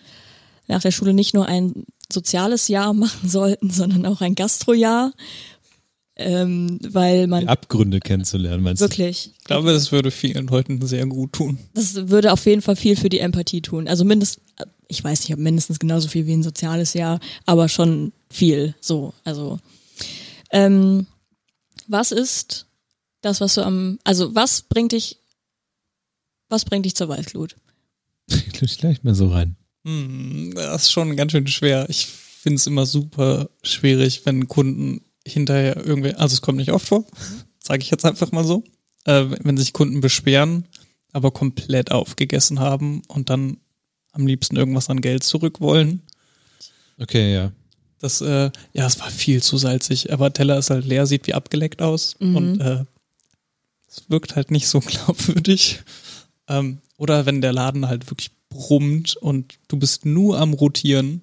nach der Schule nicht nur ein soziales Jahr machen sollten, sondern auch ein Gastrojahr. Ähm, weil man. Die Abgründe kennenzulernen, meinst du? Wirklich. Ich glaube, das würde vielen Leuten sehr gut tun. Das würde auf jeden Fall viel für die Empathie tun. Also mindestens, ich weiß nicht, ob mindestens genauso viel wie ein soziales Jahr, aber schon viel so. Also ähm, was ist das, was du am, also was bringt dich, was bringt dich zur Weißglut? Ich gleich mal so rein. Hm, das ist schon ganz schön schwer. Ich finde es immer super schwierig, wenn Kunden hinterher irgendwie, also es kommt nicht oft vor, sage ich jetzt einfach mal so, äh, wenn sich Kunden beschweren, aber komplett aufgegessen haben und dann am liebsten irgendwas an Geld zurück wollen. Okay, ja. Das, äh, ja, es war viel zu salzig, aber Teller ist halt leer, sieht wie abgeleckt aus Mhm. und äh, es wirkt halt nicht so glaubwürdig. Ähm, oder wenn der Laden halt wirklich brummt und du bist nur am Rotieren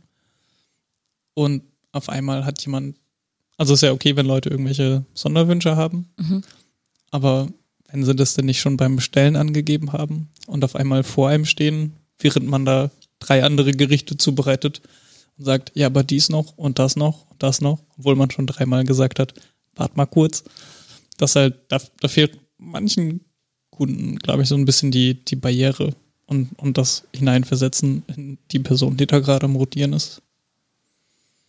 und auf einmal hat jemand, also ist ja okay, wenn Leute irgendwelche Sonderwünsche haben, Mhm. aber wenn sie das denn nicht schon beim Bestellen angegeben haben und auf einmal vor einem stehen, während man da drei andere Gerichte zubereitet und sagt, ja, aber dies noch und das noch und das noch, obwohl man schon dreimal gesagt hat, wart mal kurz. Das halt, da, da fehlt manchen Kunden, glaube ich, so ein bisschen die, die Barriere und, und das Hineinversetzen in die Person, die da gerade am Rotieren ist.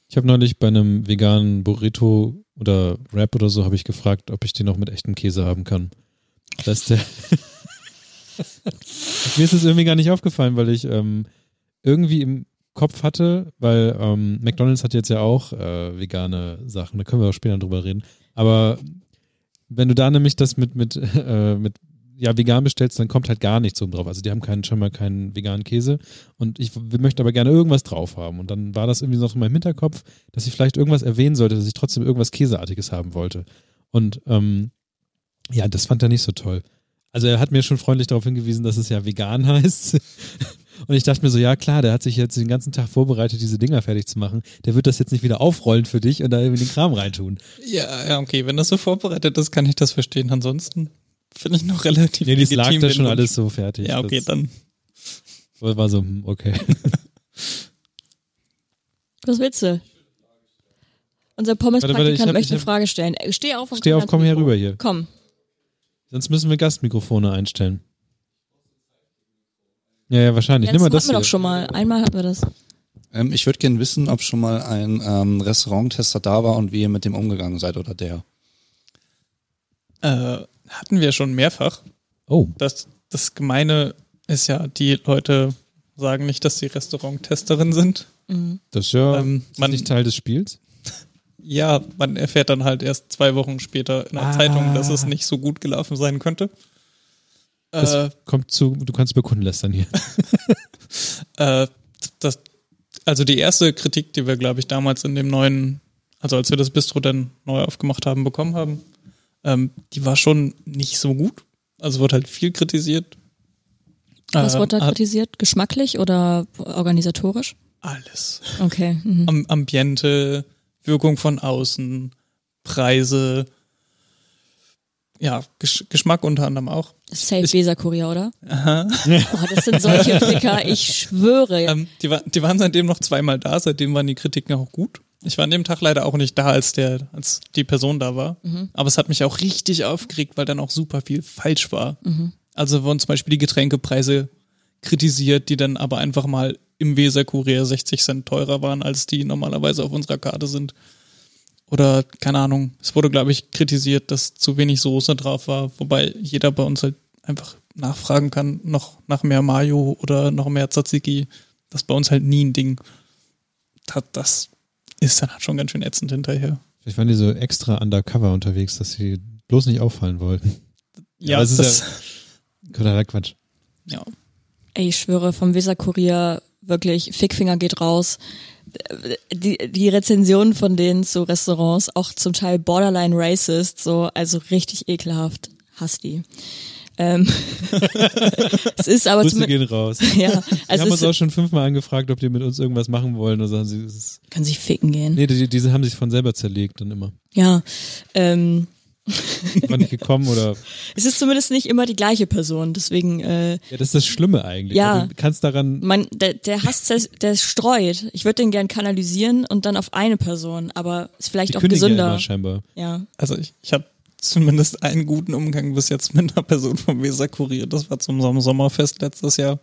Ich habe neulich bei einem veganen Burrito oder Wrap oder so habe ich gefragt, ob ich den noch mit echtem Käse haben kann. Das ist der Mir ist es irgendwie gar nicht aufgefallen, weil ich ähm, irgendwie im Kopf hatte, weil ähm, McDonalds hat jetzt ja auch äh, vegane Sachen, da können wir auch später drüber reden. Aber wenn du da nämlich das mit, mit, äh, mit ja, vegan bestellst, dann kommt halt gar nichts oben drauf. Also die haben keinen, schon mal keinen veganen Käse und ich möchte aber gerne irgendwas drauf haben. Und dann war das irgendwie noch in meinem Hinterkopf, dass ich vielleicht irgendwas erwähnen sollte, dass ich trotzdem irgendwas Käseartiges haben wollte. Und ähm, ja, das fand er nicht so toll. Also er hat mir schon freundlich darauf hingewiesen, dass es ja vegan heißt. Und ich dachte mir so, ja klar, der hat sich jetzt den ganzen Tag vorbereitet, diese Dinger fertig zu machen. Der wird das jetzt nicht wieder aufrollen für dich und da irgendwie den Kram reintun. Ja, ja, okay, wenn das so vorbereitet ist, kann ich das verstehen. Ansonsten finde ich noch relativ Nee, dies lag da schon alles so fertig. Ja, okay, das dann. war so, hm, okay. Was willst du? Unser Pommes-Praktikant hab- möchte ich eine Frage stellen. Äh, Steh auf und Steh komm auf, komm her Mikro. rüber hier. Komm. Sonst müssen wir Gastmikrofone einstellen. Ja, ja, wahrscheinlich. Nimm mal das das hatten wir hier. doch schon mal. Einmal hatten wir das. Ähm, ich würde gerne wissen, ob schon mal ein ähm, Restauranttester da war und wie ihr mit dem umgegangen seid oder der. Äh, hatten wir schon mehrfach. Oh, Das, das Gemeine ist ja, die Leute sagen nicht, dass sie Restauranttesterin sind. Mhm. das ist ja Ähm, ist man- nicht Teil des Spiels. Ja, man erfährt dann halt erst zwei Wochen später in der Ah. Zeitung, dass es nicht so gut gelaufen sein könnte. Das Äh, kommt zu, du kannst über Kunden lästern hier. äh, das, also die erste Kritik, die wir, glaube ich, damals in dem neuen, also als wir das Bistro dann neu aufgemacht haben, bekommen haben, ähm, die war schon nicht so gut. Also wurde halt viel kritisiert. Was Äh, wurde da hat kritisiert? Geschmacklich oder organisatorisch? Alles. Okay. Mhm. Am Ambiente, Wirkung von außen, Preise, ja, Gesch Geschmack unter anderem auch. Safe ich- Weser-Kurier, oder? Aha. Oh, das sind solche Ficker, ich schwöre. Ähm, die, war, die waren seitdem noch zweimal da, seitdem waren die Kritiken auch gut. Ich war an dem Tag leider auch nicht da, als der, als die Person da war. Aber es hat mich auch richtig aufgeregt, weil dann auch super viel falsch war. Also wurden zum Beispiel die Getränkepreise kritisiert, die dann aber einfach mal im Weser-Kurier 60 Cent teurer waren, als die normalerweise auf unserer Karte sind. Oder, keine Ahnung, es wurde, glaube ich, kritisiert, dass zu wenig Soße drauf war, wobei jeder bei uns halt einfach nachfragen kann, noch nach mehr Mayo oder noch mehr Tzatziki. Das ist bei uns halt nie ein Ding. Das, das ist dann halt schon ganz schön ätzend hinterher. Vielleicht waren die so extra undercover unterwegs, dass sie bloß nicht auffallen wollten. Ja, aber es ist das, Totaler Quatsch. ja. Ey, ich schwöre, vom Weser-Kurier wirklich, Fickfinger geht raus. Die, die Rezensionen von denen zu Restaurants, auch zum Teil borderline racist, so, also richtig ekelhaft. Hass die. Ähm, es ist aber Grüße gehen raus. ja, Wir also haben uns auch schon fünfmal angefragt, ob die mit uns irgendwas machen wollen. Und sagen sie, es ist, kann sich ficken gehen. nee, die, diese haben sich von selber zerlegt dann immer. Ja, ähm, War nicht gekommen oder. es ist zumindest nicht immer die gleiche Person, deswegen, äh, Ja, das ist das Schlimme eigentlich. Ja. Du kannst daran. mein, der, der Hass, der, der streut. Ich würde den gern kanalisieren und dann auf eine Person, aber ist vielleicht Die auch kündigen ja gesünder. immer scheinbar. Ja, Also ich, ich habe zumindest einen guten Umgang bis jetzt mit einer Person vom Weser Kurier. Das war zum Som- Sommerfest letztes Jahr.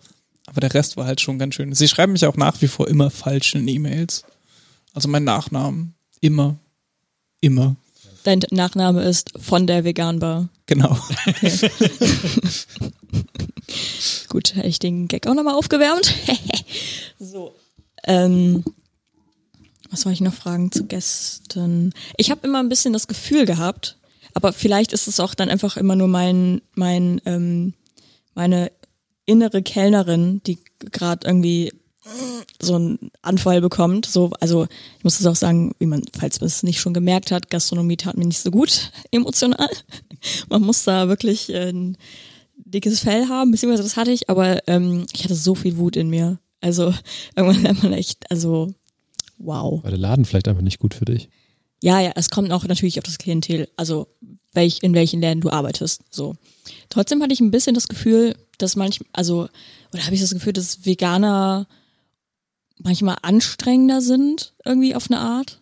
Aber der Rest war halt schon ganz schön. Sie schreiben mich auch nach wie vor immer falsch in E-Mails. Also mein Nachnamen. Immer. Immer. Dein Nachname ist von der Veganbar. Genau. Gut, hätte ich den Gag auch nochmal aufgewärmt. So. Ähm, was soll ich noch fragen zu Gästen? Ich habe immer ein bisschen das Gefühl gehabt, aber vielleicht ist es auch dann einfach immer nur mein, mein, ähm, meine innere Kellnerin, die gerade irgendwie so einen Anfall bekommt. So, also ich muss das auch sagen, wie man, falls man es nicht schon gemerkt hat, Gastronomie tat mir nicht so gut emotional. Man muss da wirklich äh, ein dickes Fell haben, beziehungsweise das hatte ich, aber ähm, ich hatte so viel Wut in mir. Also irgendwann lernt man echt, also wow. War der Laden vielleicht einfach nicht gut für dich? Ja, ja, es kommt auch natürlich auf das Klientel, also welch, in welchen Läden du arbeitest. So. Trotzdem hatte ich ein bisschen das Gefühl, dass manchmal, also, oder habe ich das Gefühl, dass Veganer manchmal anstrengender sind, irgendwie auf eine Art?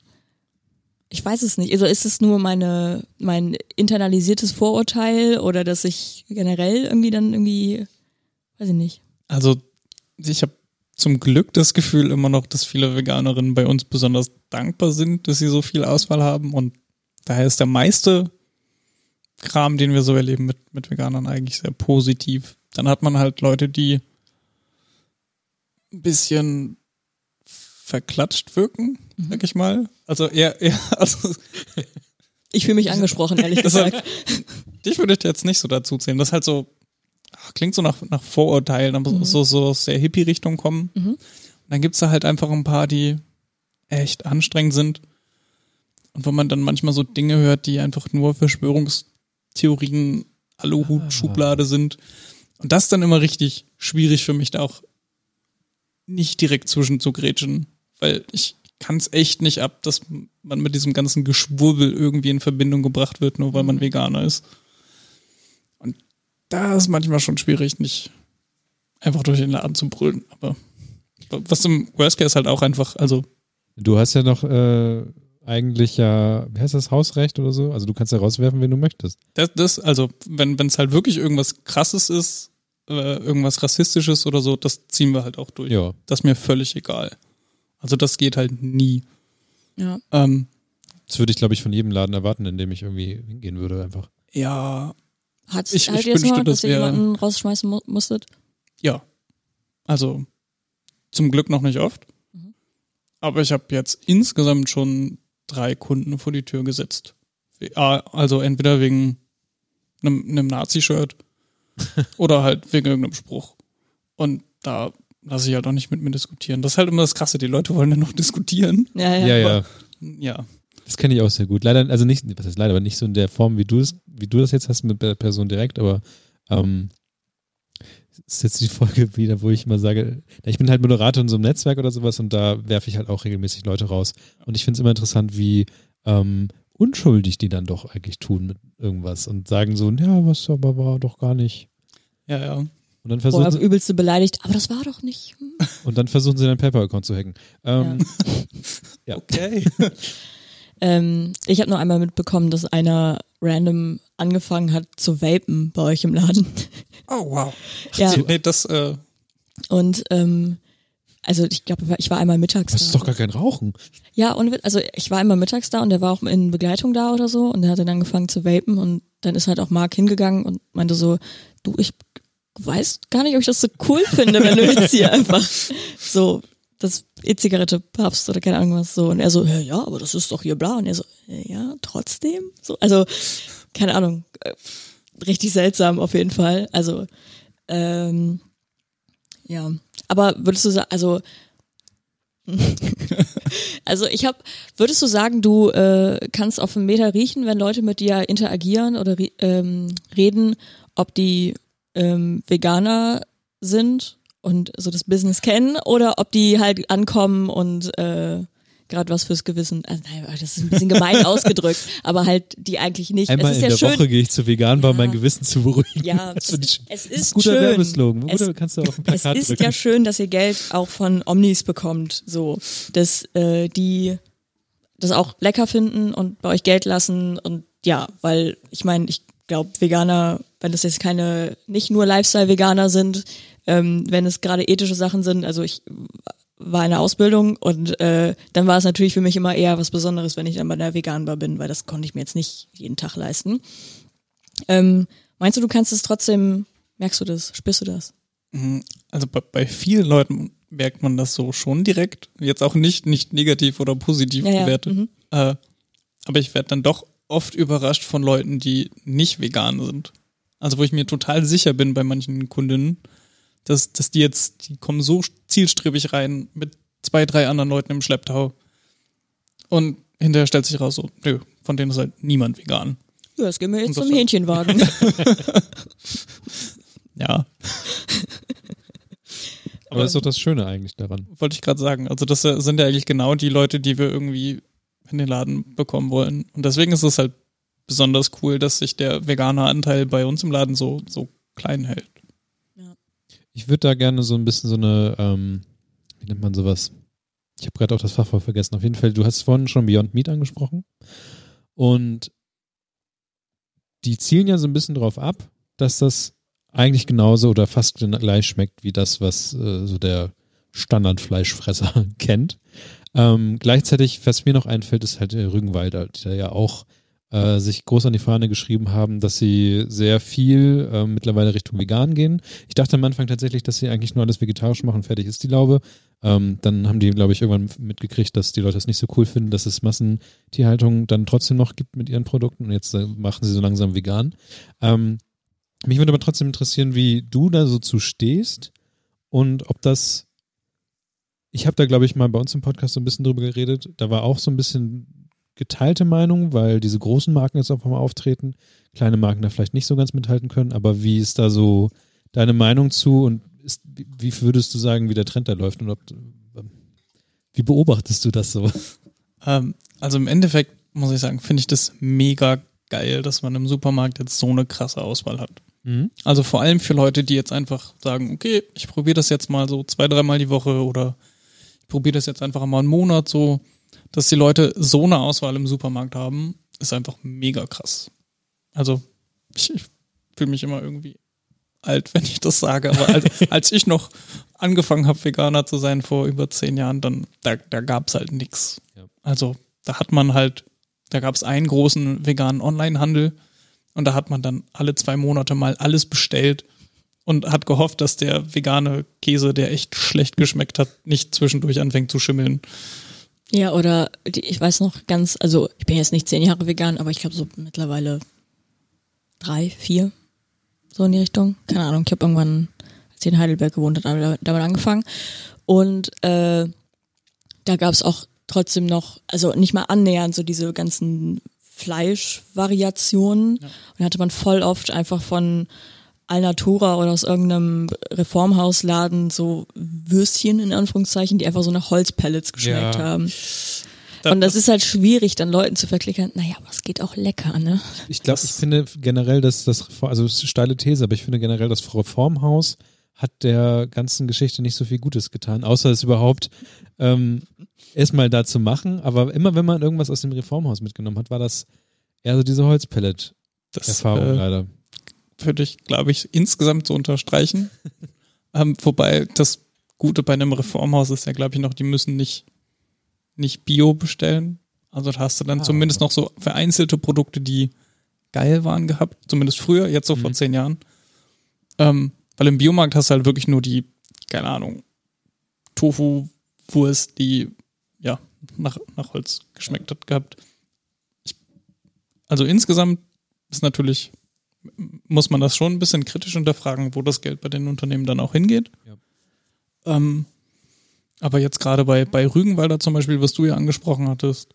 Ich weiß es nicht. Also ist es nur meine, mein internalisiertes Vorurteil oder dass ich generell irgendwie dann irgendwie, weiß ich nicht. Also ich habe zum Glück das Gefühl immer noch, dass viele Veganerinnen bei uns besonders dankbar sind, dass sie so viel Auswahl haben und daher ist der meiste Kram, den wir so erleben mit, mit Veganern eigentlich sehr positiv. Dann hat man halt Leute, die ein bisschen verklatscht wirken, sag ich mal. Also eher, eher also Ich fühle mich angesprochen, ehrlich gesagt. dich würde ich jetzt nicht so dazu zählen. Das ist halt so, ach, klingt so nach, nach Vorurteilen, aber so, so aus der Hippie-Richtung kommen. Und dann gibt's da halt einfach ein paar, die echt anstrengend sind. Und wo man dann manchmal so Dinge hört, die einfach nur Verschwörungstheorien, Aluhut-Schublade sind. Und das ist dann immer richtig schwierig für mich, da auch nicht direkt zwischen zu grätschen. Weil ich kann es echt nicht ab, dass man mit diesem ganzen Geschwurbel irgendwie in Verbindung gebracht wird, nur weil man Veganer ist. Und da ist manchmal schon schwierig, nicht einfach durch den Laden zu brüllen. Aber was im Worst Case halt auch einfach, also Du hast ja noch äh, eigentlich ja, wie heißt das, Hausrecht oder so? Also du kannst ja rauswerfen, wen du möchtest. das, das also wenn es halt wirklich irgendwas krasses ist, äh, irgendwas rassistisches oder so, das ziehen wir halt auch durch. Ja. Das ist mir völlig egal. Also das geht halt nie. Ja. Ähm, Das würde ich, glaube ich, von jedem Laden erwarten, in dem ich irgendwie hingehen würde, einfach. ja, Hat's, Ich- hattet ich das wünschte, mal, dass das ihr jemanden rausschmeißen mu musstet? Ja. Also zum Glück noch nicht oft. Aber ich habe jetzt insgesamt schon drei Kunden vor die Tür gesetzt. Ah, Also entweder wegen einem, einem Nazi-Shirt oder halt wegen irgendeinem Spruch. Und da lasse ich halt auch nicht mit mir diskutieren. Das ist halt immer das Krasse. Die Leute wollen dann noch diskutieren. Ja, ja. Ja, ja. Ja. Das kenne ich auch sehr gut. Leider, also nicht, was heißt leider, aber nicht so in der Form, wie du es, wie du das jetzt hast mit der Person direkt, aber ähm, ist jetzt die Folge wieder, wo ich immer sage, ich bin halt Moderator in so einem Netzwerk oder sowas und da werfe ich halt auch regelmäßig Leute raus. Und ich finde es immer interessant, wie ähm, unschuldig die dann doch eigentlich tun mit irgendwas und sagen so, ja, was aber war doch gar nicht. Ja, ja. Und dann Boah, versuchen, sie, übelste beleidigt. Aber das war doch nicht. hm. und dann versuchen sie deinen PayPal-Account zu hacken. Ähm, ja. Okay. Ähm, ich habe nur einmal mitbekommen, dass einer random angefangen hat zu vapen bei euch im Laden. Oh, wow. Ja. Nee, das, äh, Und ähm, also ich glaube, ich war einmal mittags Das da. ist doch gar kein Rauchen. Ja, und also ich war einmal mittags da und der war auch in Begleitung da oder so und der hat dann angefangen zu vapen und dann ist halt auch Marc hingegangen und meinte so, du, ich weiß gar nicht, ob ich das so cool finde, wenn du jetzt hier einfach so das E-Zigarette puffst oder keine Ahnung was so. Und er so, ja, ja, aber das ist doch hier bla. Und er so, äh, ja, trotzdem. So, also, keine Ahnung, äh, richtig seltsam auf jeden Fall. Also, ähm, ja. Aber würdest du sagen, also also ich habe, würdest du sagen, du äh, kannst auf einen Meter riechen, wenn Leute mit dir interagieren oder ähm, reden, ob die ähm, Veganer sind und so das Business kennen oder ob die halt ankommen und äh, gerade was fürs Gewissen. Also, nein, das ist ein bisschen gemein ausgedrückt, aber halt die eigentlich nicht. Einmal es ist in ja der schön. Woche gehe ich zu Veganbar, um Ja. mein Gewissen zu beruhigen. Ja, finde ich- es ist ein guter schön. Werbeslogan. Es- kannst du auf Es Plakat ist drücken. ja schön, dass ihr Geld auch von Omnis bekommt, so, dass äh, die das auch lecker finden und bei euch Geld lassen und ja, weil ich meine, ich glaube, Veganer, wenn das jetzt keine, nicht nur Lifestyle-Veganer sind, ähm, wenn es gerade ethische Sachen sind, also ich war in der Ausbildung und äh, dann war es natürlich für mich immer eher was Besonderes, wenn ich dann bei der Veganbar bin, weil das konnte ich mir jetzt nicht jeden Tag leisten. Ähm, meinst du, du kannst es trotzdem, merkst du das, spürst du das? Also bei, bei vielen Leuten merkt man das so schon direkt. Jetzt auch nicht, nicht negativ oder positiv Ja, ja, bewertet. mhm. Äh, aber ich werde dann doch oft überrascht von Leuten, die nicht vegan sind. Also wo ich mir total sicher bin bei manchen Kundinnen, dass, dass die jetzt, die kommen so zielstrebig rein mit zwei, drei anderen Leuten im Schlepptau. Und hinterher stellt sich raus, so, nö, von denen ist halt niemand vegan. Ja, jetzt gehen wir jetzt das zum Hähnchenwagen. Ja, Aber das ist doch das Schöne eigentlich daran. wollte ich gerade sagen. Also das sind ja eigentlich genau die Leute, die wir irgendwie in den Laden bekommen wollen. Und deswegen ist es halt besonders cool, dass sich der vegane Anteil bei uns im Laden so, so klein hält. Ich würde da gerne so ein bisschen so eine, ähm, wie nennt man sowas? Ich habe gerade auch das Fachwort vergessen. Auf jeden Fall, du hast vorhin schon Beyond Meat angesprochen. Und die zielen ja so ein bisschen drauf ab, dass das eigentlich genauso oder fast gleich schmeckt wie das, was äh, so der Standardfleischfresser kennt. Ähm, gleichzeitig, was mir noch einfällt, ist halt der Rügenwalder, die da ja auch äh, sich groß an die Fahne geschrieben haben, dass sie sehr viel äh, mittlerweile Richtung vegan gehen. Ich dachte am Anfang tatsächlich, dass sie eigentlich nur alles vegetarisch machen, fertig ist die Laube. Ähm, dann haben die, glaube ich, irgendwann mitgekriegt, dass die Leute das nicht so cool finden, dass es Massentierhaltung dann trotzdem noch gibt mit ihren Produkten und jetzt äh, machen sie so langsam vegan. Ähm, mich würde aber trotzdem interessieren, wie du da so zu stehst und ob das ich habe da, glaube ich, mal bei uns im Podcast so ein bisschen drüber geredet. Da war auch so ein bisschen geteilte Meinung, weil diese großen Marken jetzt auf einmal auftreten, kleine Marken da vielleicht nicht so ganz mithalten können. Aber wie ist da so deine Meinung zu und ist, wie würdest du sagen, wie der Trend da läuft und ob, wie beobachtest du das so? Ähm, also im Endeffekt muss ich sagen, finde ich das mega geil, dass man im Supermarkt jetzt so eine krasse Auswahl hat. Mhm. Also vor allem für Leute, die jetzt einfach sagen, okay, ich probiere das jetzt mal so zwei, dreimal die Woche oder ich probiere das jetzt einfach mal einen Monat so, dass die Leute so eine Auswahl im Supermarkt haben, ist einfach mega krass. Also ich, ich fühle mich immer irgendwie alt, wenn ich das sage, aber als, als ich noch angefangen habe, Veganer zu sein vor über zehn Jahren, dann da, da gab es halt nichts. Ja. Also da hat man halt, da gab es einen großen veganen Onlinehandel und da hat man dann alle zwei Monate mal alles bestellt und hat gehofft, dass der vegane Käse, der echt schlecht geschmeckt hat, nicht zwischendurch anfängt zu schimmeln. Ja, oder die, ich weiß noch ganz, also ich bin jetzt nicht zehn Jahre vegan, aber ich glaube so mittlerweile drei, vier, so in die Richtung. Keine Ahnung, ich habe irgendwann, als ich in Heidelberg gewohnt habe, damit angefangen. Und äh, da gab es auch trotzdem noch, also nicht mal annähernd so diese ganzen Fleischvariationen. Und da hatte man voll oft einfach von Alnatura oder aus irgendeinem Reformhausladen so Würstchen in Anführungszeichen, die einfach so nach Holzpellets geschmeckt Ja. haben. Und das ist halt schwierig, dann Leuten zu verklickern, naja, aber es geht auch lecker, ne? Ich glaube, ich finde generell, dass das, Reform- also eine steile These, aber ich finde generell, das Reformhaus hat der ganzen Geschichte nicht so viel Gutes getan, außer es überhaupt ähm, erstmal da zu machen. Aber immer wenn man irgendwas aus dem Reformhaus mitgenommen hat, war das eher so diese Holzpellet-Erfahrung Das äh, leider. Würde ich, glaube ich, insgesamt so unterstreichen. ähm, wobei das Gute bei einem Reformhaus ist ja, glaube ich, noch, die müssen nicht, nicht Bio bestellen. Also da hast du dann Ah. zumindest noch so vereinzelte Produkte, die geil waren gehabt. Zumindest früher, jetzt so vor Mhm. zehn Jahren. Ähm, weil im Biomarkt hast du halt wirklich nur die, keine Ahnung, Tofu-Wurst, die ja nach, nach Holz geschmeckt hat gehabt. Ich, also insgesamt ist natürlich muss man das schon ein bisschen kritisch hinterfragen, wo das Geld bei den Unternehmen dann auch hingeht. Ja. Ähm, aber jetzt gerade bei, bei Rügenwalder zum Beispiel, was du ja angesprochen hattest,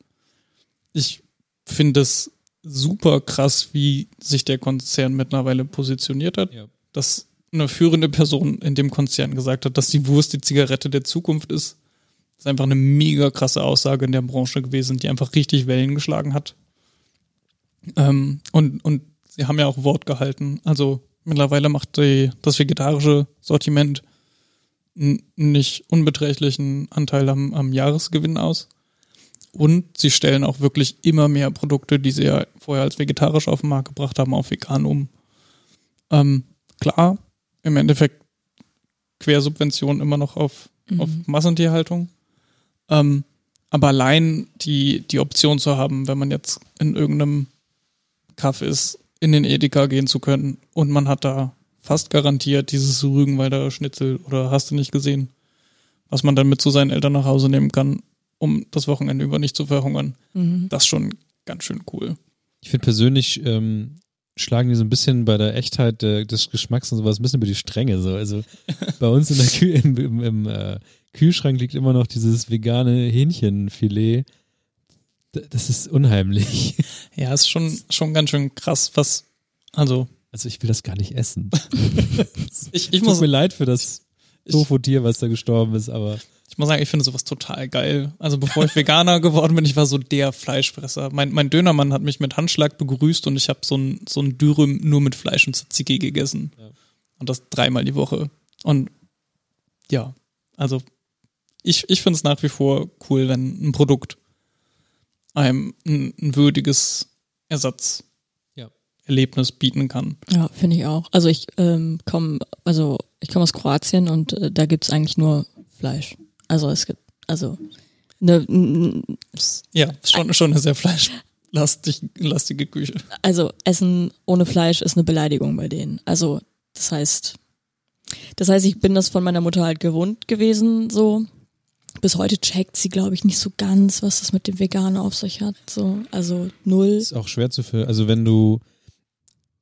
ich finde es super krass, wie sich der Konzern mittlerweile positioniert hat. Ja. Dass eine führende Person in dem Konzern gesagt hat, dass die Wurst die Zigarette der Zukunft ist. Das ist einfach eine mega krasse Aussage in der Branche gewesen, die einfach richtig Wellen geschlagen hat. Ähm, und, und sie haben ja auch Wort gehalten. Also mittlerweile macht die, das vegetarische Sortiment einen nicht unbeträchtlichen Anteil am, am Jahresgewinn aus. Und sie stellen auch wirklich immer mehr Produkte, die sie ja vorher als vegetarisch auf den Markt gebracht haben, auf vegan um. Ähm, klar, im Endeffekt Quersubvention immer noch auf, auf Massentierhaltung. Ähm, aber allein die, die Option zu haben, wenn man jetzt in irgendeinem Kaff ist, in den Edeka gehen zu können und man hat da fast garantiert dieses Rügenwalder Schnitzel oder hast du nicht gesehen, was man dann mit zu seinen Eltern nach Hause nehmen kann, um das Wochenende über nicht zu verhungern. Mhm. Das ist schon ganz schön cool. Ich finde persönlich, ähm, schlagen die so ein bisschen bei der Echtheit äh, des Geschmacks und sowas ein bisschen über die Stränge. So. Also bei uns in der Kü im, im, im äh, Kühlschrank liegt immer noch dieses vegane Hähnchenfilet. Das ist unheimlich. Ja, ist schon, schon ganz schön krass, was, also, Also ich will das gar nicht essen. ich, ich Tut muss, mir leid für das Tofu-Tier, was da gestorben ist, aber ich muss sagen, ich finde sowas total geil. Also bevor ich Veganer geworden bin, ich war so der Fleischfresser. Mein, mein Dönermann hat mich mit Handschlag begrüßt und ich habe so ein, so ein Dürüm nur mit Fleisch und Tzatziki gegessen. Ja. Und das dreimal die Woche. Und ja, also ich, ich finde es nach wie vor cool, wenn ein Produkt einem ein, ein würdiges Ersatz. Erlebnis bieten kann. Ja, finde ich auch. Also ich ähm, komme, also ich komme aus Kroatien und äh, da gibt's eigentlich nur Fleisch. Also es gibt, also ne, Ja, schon, schon eine sehr fleischlastige lastige Küche. also Essen ohne Fleisch ist eine Beleidigung bei denen. Also das heißt, das heißt, ich bin das von meiner Mutter halt gewohnt gewesen, so. Bis heute checkt sie, glaube ich, nicht so ganz, was das mit dem Veganen auf sich hat. So, also null. ist auch schwer zu für. Also wenn du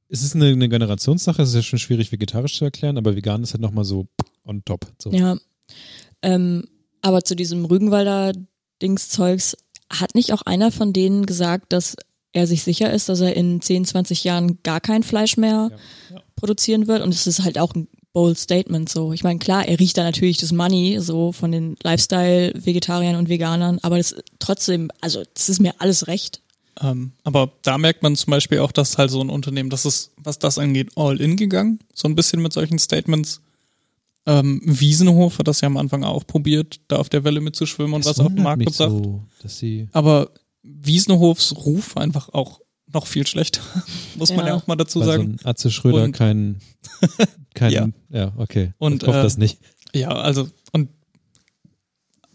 es ist eine, eine Generationssache, es ist ja schon schwierig vegetarisch zu erklären, aber vegan ist halt nochmal so on top. So. Ja. Ähm, aber zu diesem Rügenwalder Dingszeugs hat nicht auch einer von denen gesagt, dass er sich sicher ist, dass er in 10, 20 Jahren gar kein Fleisch mehr Ja. produzieren wird? Und es ist halt auch ein bold Statement so. Ich meine, klar, er riecht da natürlich das Money so von den Lifestyle-Vegetariern und Veganern, aber das trotzdem, also das ist mir alles recht. Ähm, aber da merkt man zum Beispiel auch, dass halt so ein Unternehmen, das ist, was das angeht, all in gegangen. So ein bisschen mit solchen Statements. Ähm, Wiesenhof hat das ja am Anfang auch probiert, da auf der Welle mitzuschwimmen und Das was auf den Markt gebracht. so, dass sie Aber Wiesenhofs Ruf war einfach auch noch viel schlechter, muss man Ja. ja auch mal dazu so sagen. ein Atze Schröder Und- kein, kein Ja. ja. okay. Und, ich hoffe äh, das nicht. Ja, also und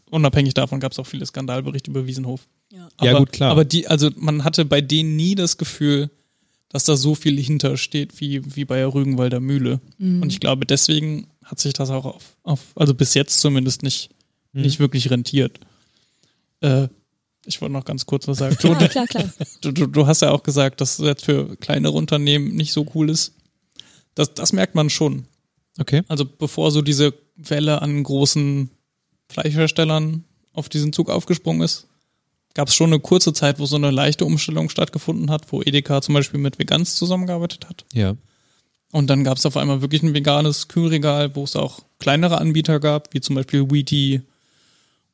unabhängig davon gab es auch viele Skandalberichte über Wiesenhof. Ja. Aber, Ja, gut, klar. Aber die, also man hatte bei denen nie das Gefühl, dass da so viel hintersteht wie, wie bei der Rügenwalder Mühle. Und ich glaube, deswegen hat sich das auch auf, auf also bis jetzt zumindest nicht, Mhm. nicht wirklich rentiert. Äh, ich wollte noch ganz kurz was sagen. Du, Ja, klar, klar. du, du, du hast ja auch gesagt, dass es jetzt für kleinere Unternehmen nicht so cool ist. Das, das merkt man schon. Okay. Also bevor so diese Welle an großen Fleischherstellern auf diesen Zug aufgesprungen ist, gab es schon eine kurze Zeit, wo so eine leichte Umstellung stattgefunden hat, wo Edeka zum Beispiel mit Vegans zusammengearbeitet hat. Ja. Und dann gab es auf einmal wirklich ein veganes Kühlregal, wo es auch kleinere Anbieter gab, wie zum Beispiel Wheaty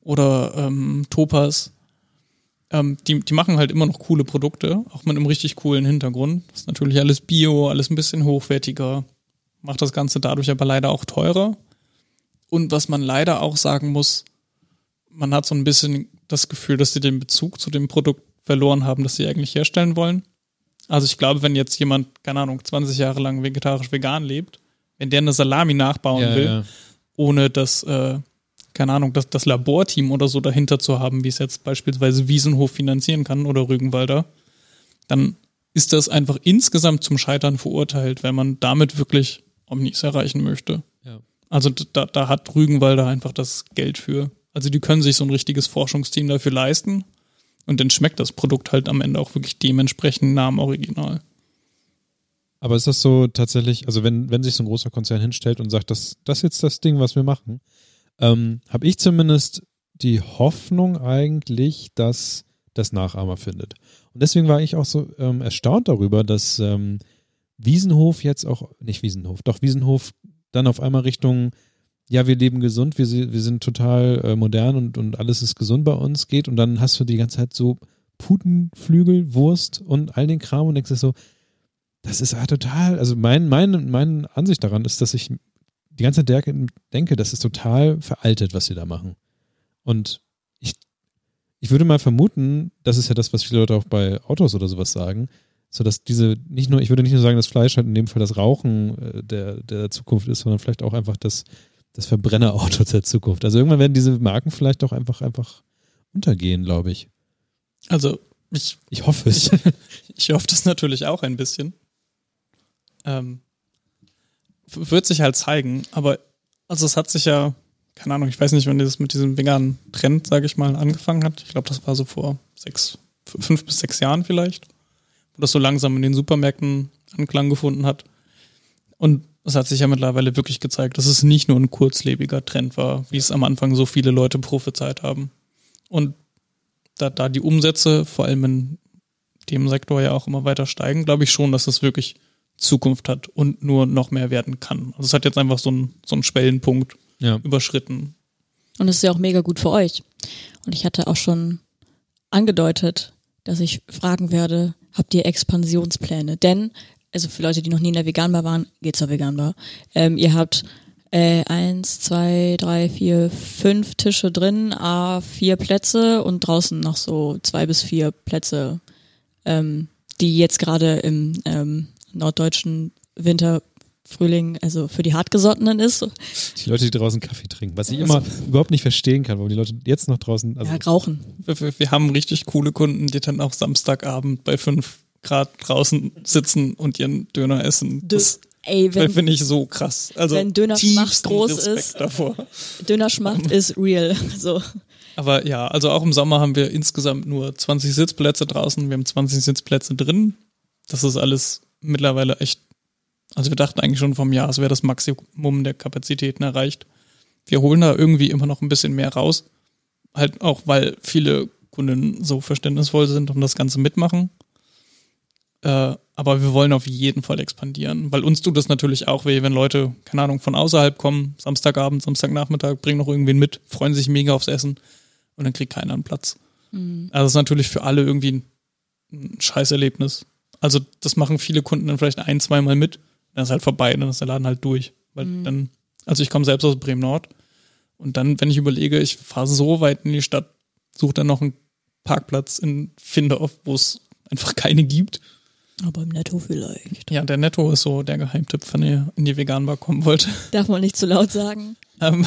oder ähm, Topaz. Ähm, die, die machen halt immer noch coole Produkte, auch mit einem richtig coolen Hintergrund. Das ist natürlich alles Bio, alles ein bisschen hochwertiger, macht das Ganze dadurch aber leider auch teurer. Und was man leider auch sagen muss, man hat so ein bisschen das Gefühl, dass sie den Bezug zu dem Produkt verloren haben, das sie eigentlich herstellen wollen. Also ich glaube, wenn jetzt jemand, keine Ahnung, 20 Jahre lang vegetarisch-vegan lebt, wenn der eine Salami nachbauen ja, will, ja. ohne das, äh, keine Ahnung, das, das Laborteam oder so dahinter zu haben, wie es jetzt beispielsweise Wiesenhof finanzieren kann oder Rügenwalder, dann ist das einfach insgesamt zum Scheitern verurteilt, wenn man damit wirklich Omnis erreichen möchte. Ja. Also da, da hat Rügenwalder einfach das Geld für. Also die können sich so ein richtiges Forschungsteam dafür leisten und dann schmeckt das Produkt halt am Ende auch wirklich dementsprechend am Original. Aber ist das so tatsächlich, also wenn, wenn sich so ein großer Konzern hinstellt und sagt, das, das ist jetzt das Ding, was wir machen, ähm, habe ich zumindest die Hoffnung eigentlich, dass das Nachahmer findet. Und deswegen war ich auch so ähm, erstaunt darüber, dass ähm, Wiesenhof jetzt auch, nicht Wiesenhof, doch Wiesenhof dann auf einmal Richtung, ja, wir leben gesund, wir, wir sind total äh, modern und, und alles ist gesund bei uns geht und dann hast du die ganze Zeit so Putenflügel, Wurst und all den Kram und denkst dir so, das ist ja total, also mein, mein, meine Ansicht daran ist, dass ich die ganze Zeit denke, das ist total veraltet, was sie da machen. Und ich, ich würde mal vermuten, das ist ja das, was viele Leute auch bei Autos oder sowas sagen, so dass diese, nicht nur, ich würde nicht nur sagen, dass Fleisch halt in dem Fall das Rauchen äh, der, der Zukunft ist, sondern vielleicht auch einfach das, das Verbrennerauto der Zukunft. Also irgendwann werden diese Marken vielleicht auch einfach, einfach untergehen, glaube ich. Also ich, Ich hoffe es. ich hoffe das natürlich auch ein bisschen. Ähm, wird sich halt zeigen, aber also es hat sich ja keine Ahnung, ich weiß nicht, wann das mit diesem veganen Trend, sage ich mal, angefangen hat. Ich glaube, das war so vor sechs, fünf bis sechs Jahren vielleicht, wo das so langsam in den Supermärkten Anklang gefunden hat. Und es hat sich ja mittlerweile wirklich gezeigt, dass es nicht nur ein kurzlebiger Trend war, wie es am Anfang so viele Leute prophezeit haben. Und da, da die Umsätze vor allem in dem Sektor ja auch immer weiter steigen, glaube ich schon, dass es wirklich Zukunft hat und nur noch mehr werden kann. Also es hat jetzt einfach so einen, so einen Schwellenpunkt Ja. überschritten. Und es ist ja auch mega gut für euch. Und ich hatte auch schon angedeutet, dass ich fragen werde, habt ihr Expansionspläne? Denn, also für Leute, die noch nie in der Veganbar waren, geht's zur Veganbar. Ähm, ihr habt äh, eins, zwei, drei, vier, fünf Tische drin, a vier Plätze und draußen noch so zwei bis vier Plätze, ähm, die jetzt gerade im ähm, norddeutschen Winter Frühling, also für die Hartgesottenen ist. Die Leute, die draußen Kaffee trinken. Was ich immer überhaupt nicht verstehen kann, warum die Leute jetzt noch draußen. Also, ja, rauchen. Wir, wir, wir haben richtig coole Kunden, die dann auch Samstagabend bei fünf Grad draußen sitzen und ihren Döner essen. Dö Das Ey, wenn, finde ich so krass. Also wenn Dönerschmacht groß Respekt ist. davor. Dönerschmacht ist real. So. Aber ja, also auch im Sommer haben wir insgesamt nur 20 Sitzplätze draußen. Wir haben 20 Sitzplätze drin. Das ist alles mittlerweile echt. Also wir dachten eigentlich schon vom Jahr, es wäre das Maximum der Kapazitäten erreicht. Wir holen da irgendwie immer noch ein bisschen mehr raus. Halt auch, weil viele Kunden so verständnisvoll sind und das Ganze mitmachen. Äh, aber wir wollen auf jeden Fall expandieren, weil uns tut das natürlich auch weh, wenn Leute, keine Ahnung, von außerhalb kommen, Samstagabend, Samstagnachmittag, bringen noch irgendwen mit, freuen sich mega aufs Essen und dann kriegt keiner einen Platz. Also das ist natürlich für alle irgendwie ein, ein Scheißerlebnis. Also das machen viele Kunden dann vielleicht ein, zweimal mit, dann ist halt vorbei, dann ist der Laden halt durch. Weil dann, also ich komme selbst aus Bremen Nord und dann, wenn ich überlege, ich fahre so weit in die Stadt, suche dann noch einen Parkplatz in Findorf, wo es einfach keine gibt. Aber im Netto vielleicht. Ja, der Netto ist so der Geheimtipp, wenn ihr in die Veganbar kommen wollt. Darf man nicht zu laut sagen. Ähm,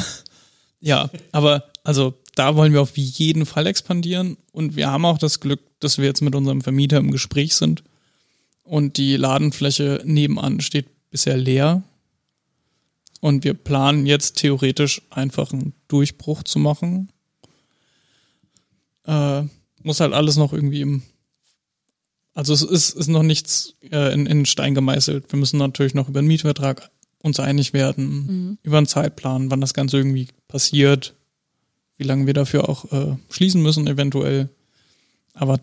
ja, aber also da wollen wir auf jeden Fall expandieren und wir haben auch das Glück, dass wir jetzt mit unserem Vermieter im Gespräch sind und die Ladenfläche nebenan steht bisher leer und wir planen jetzt theoretisch einfach einen Durchbruch zu machen. Äh, muss halt alles noch irgendwie im also es ist, ist noch nichts äh, in, in Stein gemeißelt. Wir müssen natürlich noch über den Mietvertrag uns einig werden, über einen Zeitplan, wann das Ganze irgendwie passiert, wie lange wir dafür auch äh, schließen müssen eventuell. Aber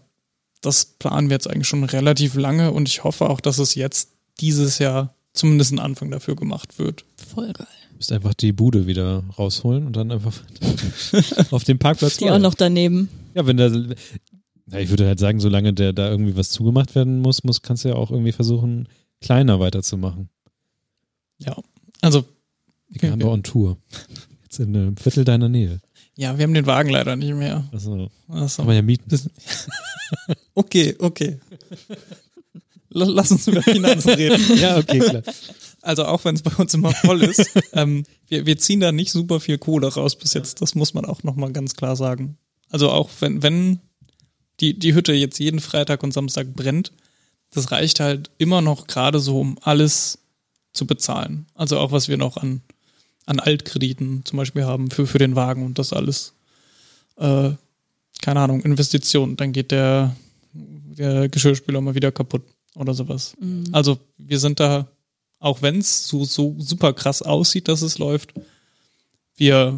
das planen wir jetzt eigentlich schon relativ lange und ich hoffe auch, dass es jetzt dieses Jahr zumindest ein Anfang dafür gemacht wird. Voll geil. Du musst einfach die Bude wieder rausholen und dann einfach auf dem Parkplatz Die auch noch daneben. Ja, wenn der. Ja, ich würde halt sagen, solange der da irgendwie was zugemacht werden muss, muss kannst du ja auch irgendwie versuchen, kleiner weiterzumachen. Ja, also Wir haben on Tour. Jetzt in einem Viertel deiner Nähe. Ja, wir haben den Wagen leider nicht mehr. Also, Also, kann man ja mieten. okay, okay. La- Lass uns über Finanzen reden. ja, okay, klar. Also auch wenn es bei uns immer voll ist, ähm, wir, wir ziehen da nicht super viel Kohle raus bis jetzt. Das muss man auch nochmal ganz klar sagen. Also auch wenn, wenn die, die Hütte jetzt jeden Freitag und Samstag brennt, das reicht halt immer noch gerade so, um alles zu bezahlen. Also auch was wir noch an, an Altkrediten zum Beispiel haben für, für den Wagen und das alles. Äh, keine Ahnung, Investitionen. Dann geht der, der Geschirrspüler mal wieder kaputt oder sowas. Also wir sind da, auch wenn es so, so super krass aussieht, dass es läuft, wir,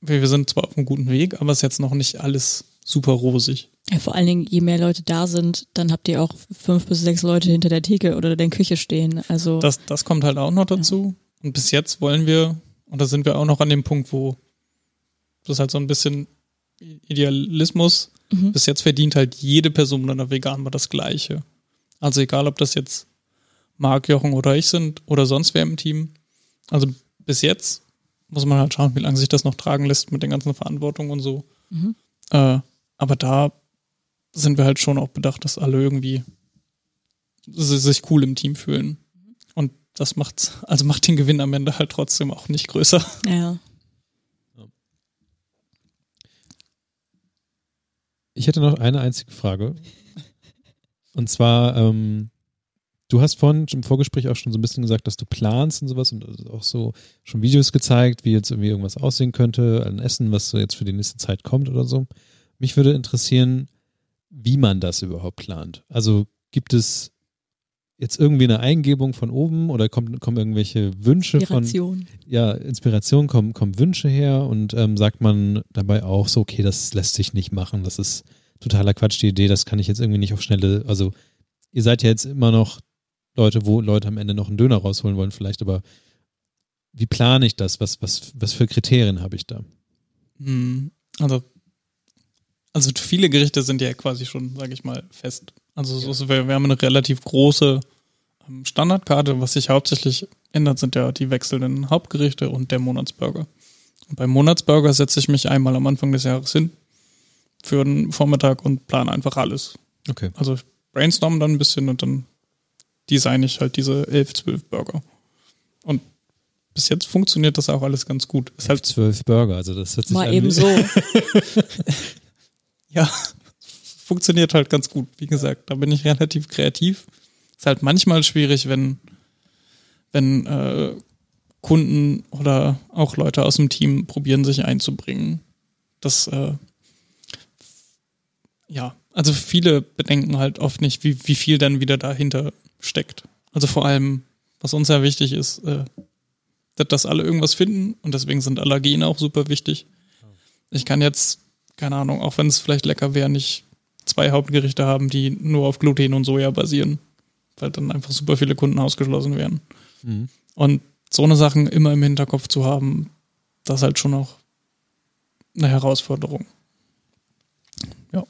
wir, wir sind zwar auf einem guten Weg, aber es ist jetzt noch nicht alles super rosig. Ja, vor allen Dingen, je mehr Leute da sind, dann habt ihr auch fünf bis sechs Leute hinter der Theke oder der Küche stehen. Also Das, das kommt halt auch noch dazu. Und bis jetzt wollen wir, und da sind wir auch noch an dem Punkt, wo das halt so ein bisschen Idealismus. Bis jetzt verdient halt jede Person in der Vegan das Gleiche. Also egal, ob das jetzt Marc, Jochen oder ich sind oder sonst wer im Team. Also bis jetzt muss man halt schauen, wie lange sich das noch tragen lässt mit den ganzen Verantwortungen und so. Äh, aber da sind wir halt schon auch bedacht, dass alle irgendwie si- sich cool im Team fühlen. Das macht, also macht den Gewinn am Ende halt trotzdem auch nicht größer. ja. Ich hätte noch eine einzige Frage. Und zwar, ähm, Du hast vorhin im Vorgespräch auch schon so ein bisschen gesagt, dass du planst und sowas und auch so schon Videos gezeigt, wie jetzt irgendwie irgendwas aussehen könnte an Essen, was so jetzt für die nächste Zeit kommt oder so. Mich würde interessieren, wie man das überhaupt plant. Also gibt es jetzt irgendwie eine Eingebung von oben oder kommen, kommen irgendwelche Wünsche Inspiration. von ja Inspiration kommen kommen Wünsche her und ähm, sagt man dabei auch so okay das lässt sich nicht machen das ist totaler Quatsch die Idee das kann ich jetzt irgendwie nicht auf schnelle also ihr seid ja jetzt immer noch Leute wo Leute am Ende noch einen Döner rausholen wollen vielleicht aber wie plane ich das was was was für Kriterien habe ich da Hm, Also, also viele Gerichte sind ja quasi schon, sage ich mal, fest. Also so, so, wir, wir haben eine relativ große ähm, Standardkarte. Was sich hauptsächlich ändert, sind ja die wechselnden Hauptgerichte und der Monatsburger. Und beim Monatsburger setze ich mich einmal am Anfang des Jahres hin für einen Vormittag und plane einfach alles. okay Also ich brainstorm dann ein bisschen und dann designe ich halt diese 11, 12 Burger. Und bis jetzt funktioniert das auch alles ganz gut. Ist halt zwölf Burger also das hört sich Mal eben so. ja, funktioniert halt ganz gut. Wie gesagt, da bin ich relativ kreativ. Ist halt manchmal schwierig, wenn, wenn äh, Kunden oder auch Leute aus dem Team probieren, sich einzubringen. Das, äh, ja, also viele bedenken halt oft nicht, wie, wie viel dann wieder dahinter steckt. Also vor allem, was uns ja wichtig ist, äh, dass, dass alle irgendwas finden und deswegen sind Allergene auch super wichtig. Ich kann jetzt, keine Ahnung, auch wenn es vielleicht lecker wäre, nicht zwei Hauptgerichte haben, die nur auf Gluten und Soja basieren, weil dann einfach super viele Kunden ausgeschlossen wären. Mhm. Und so eine Sachen immer im Hinterkopf zu haben, das ist halt schon auch eine Herausforderung. Ja.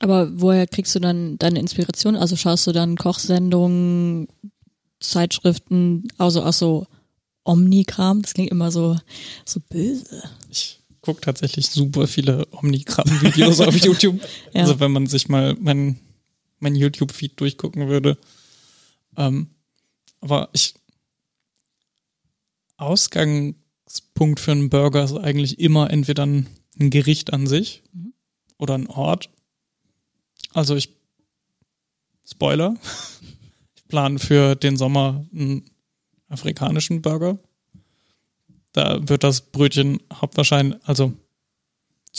Aber woher kriegst du dann deine Inspiration? Also schaust du dann Kochsendungen, Zeitschriften, also auch so Omnikram? Das klingt immer so, so böse. Ich gucke tatsächlich super viele Omnigramm-Videos auf YouTube. Ja. Also wenn man sich mal mein, mein YouTube-Feed durchgucken würde. Ähm, aber ich Ausgangspunkt für einen Burger ist eigentlich immer entweder ein, ein Gericht an sich oder ein Ort. Also ich Spoiler. Ich plane für den Sommer einen afrikanischen Burger. Da wird das Brötchen hauptwahrscheinlich, also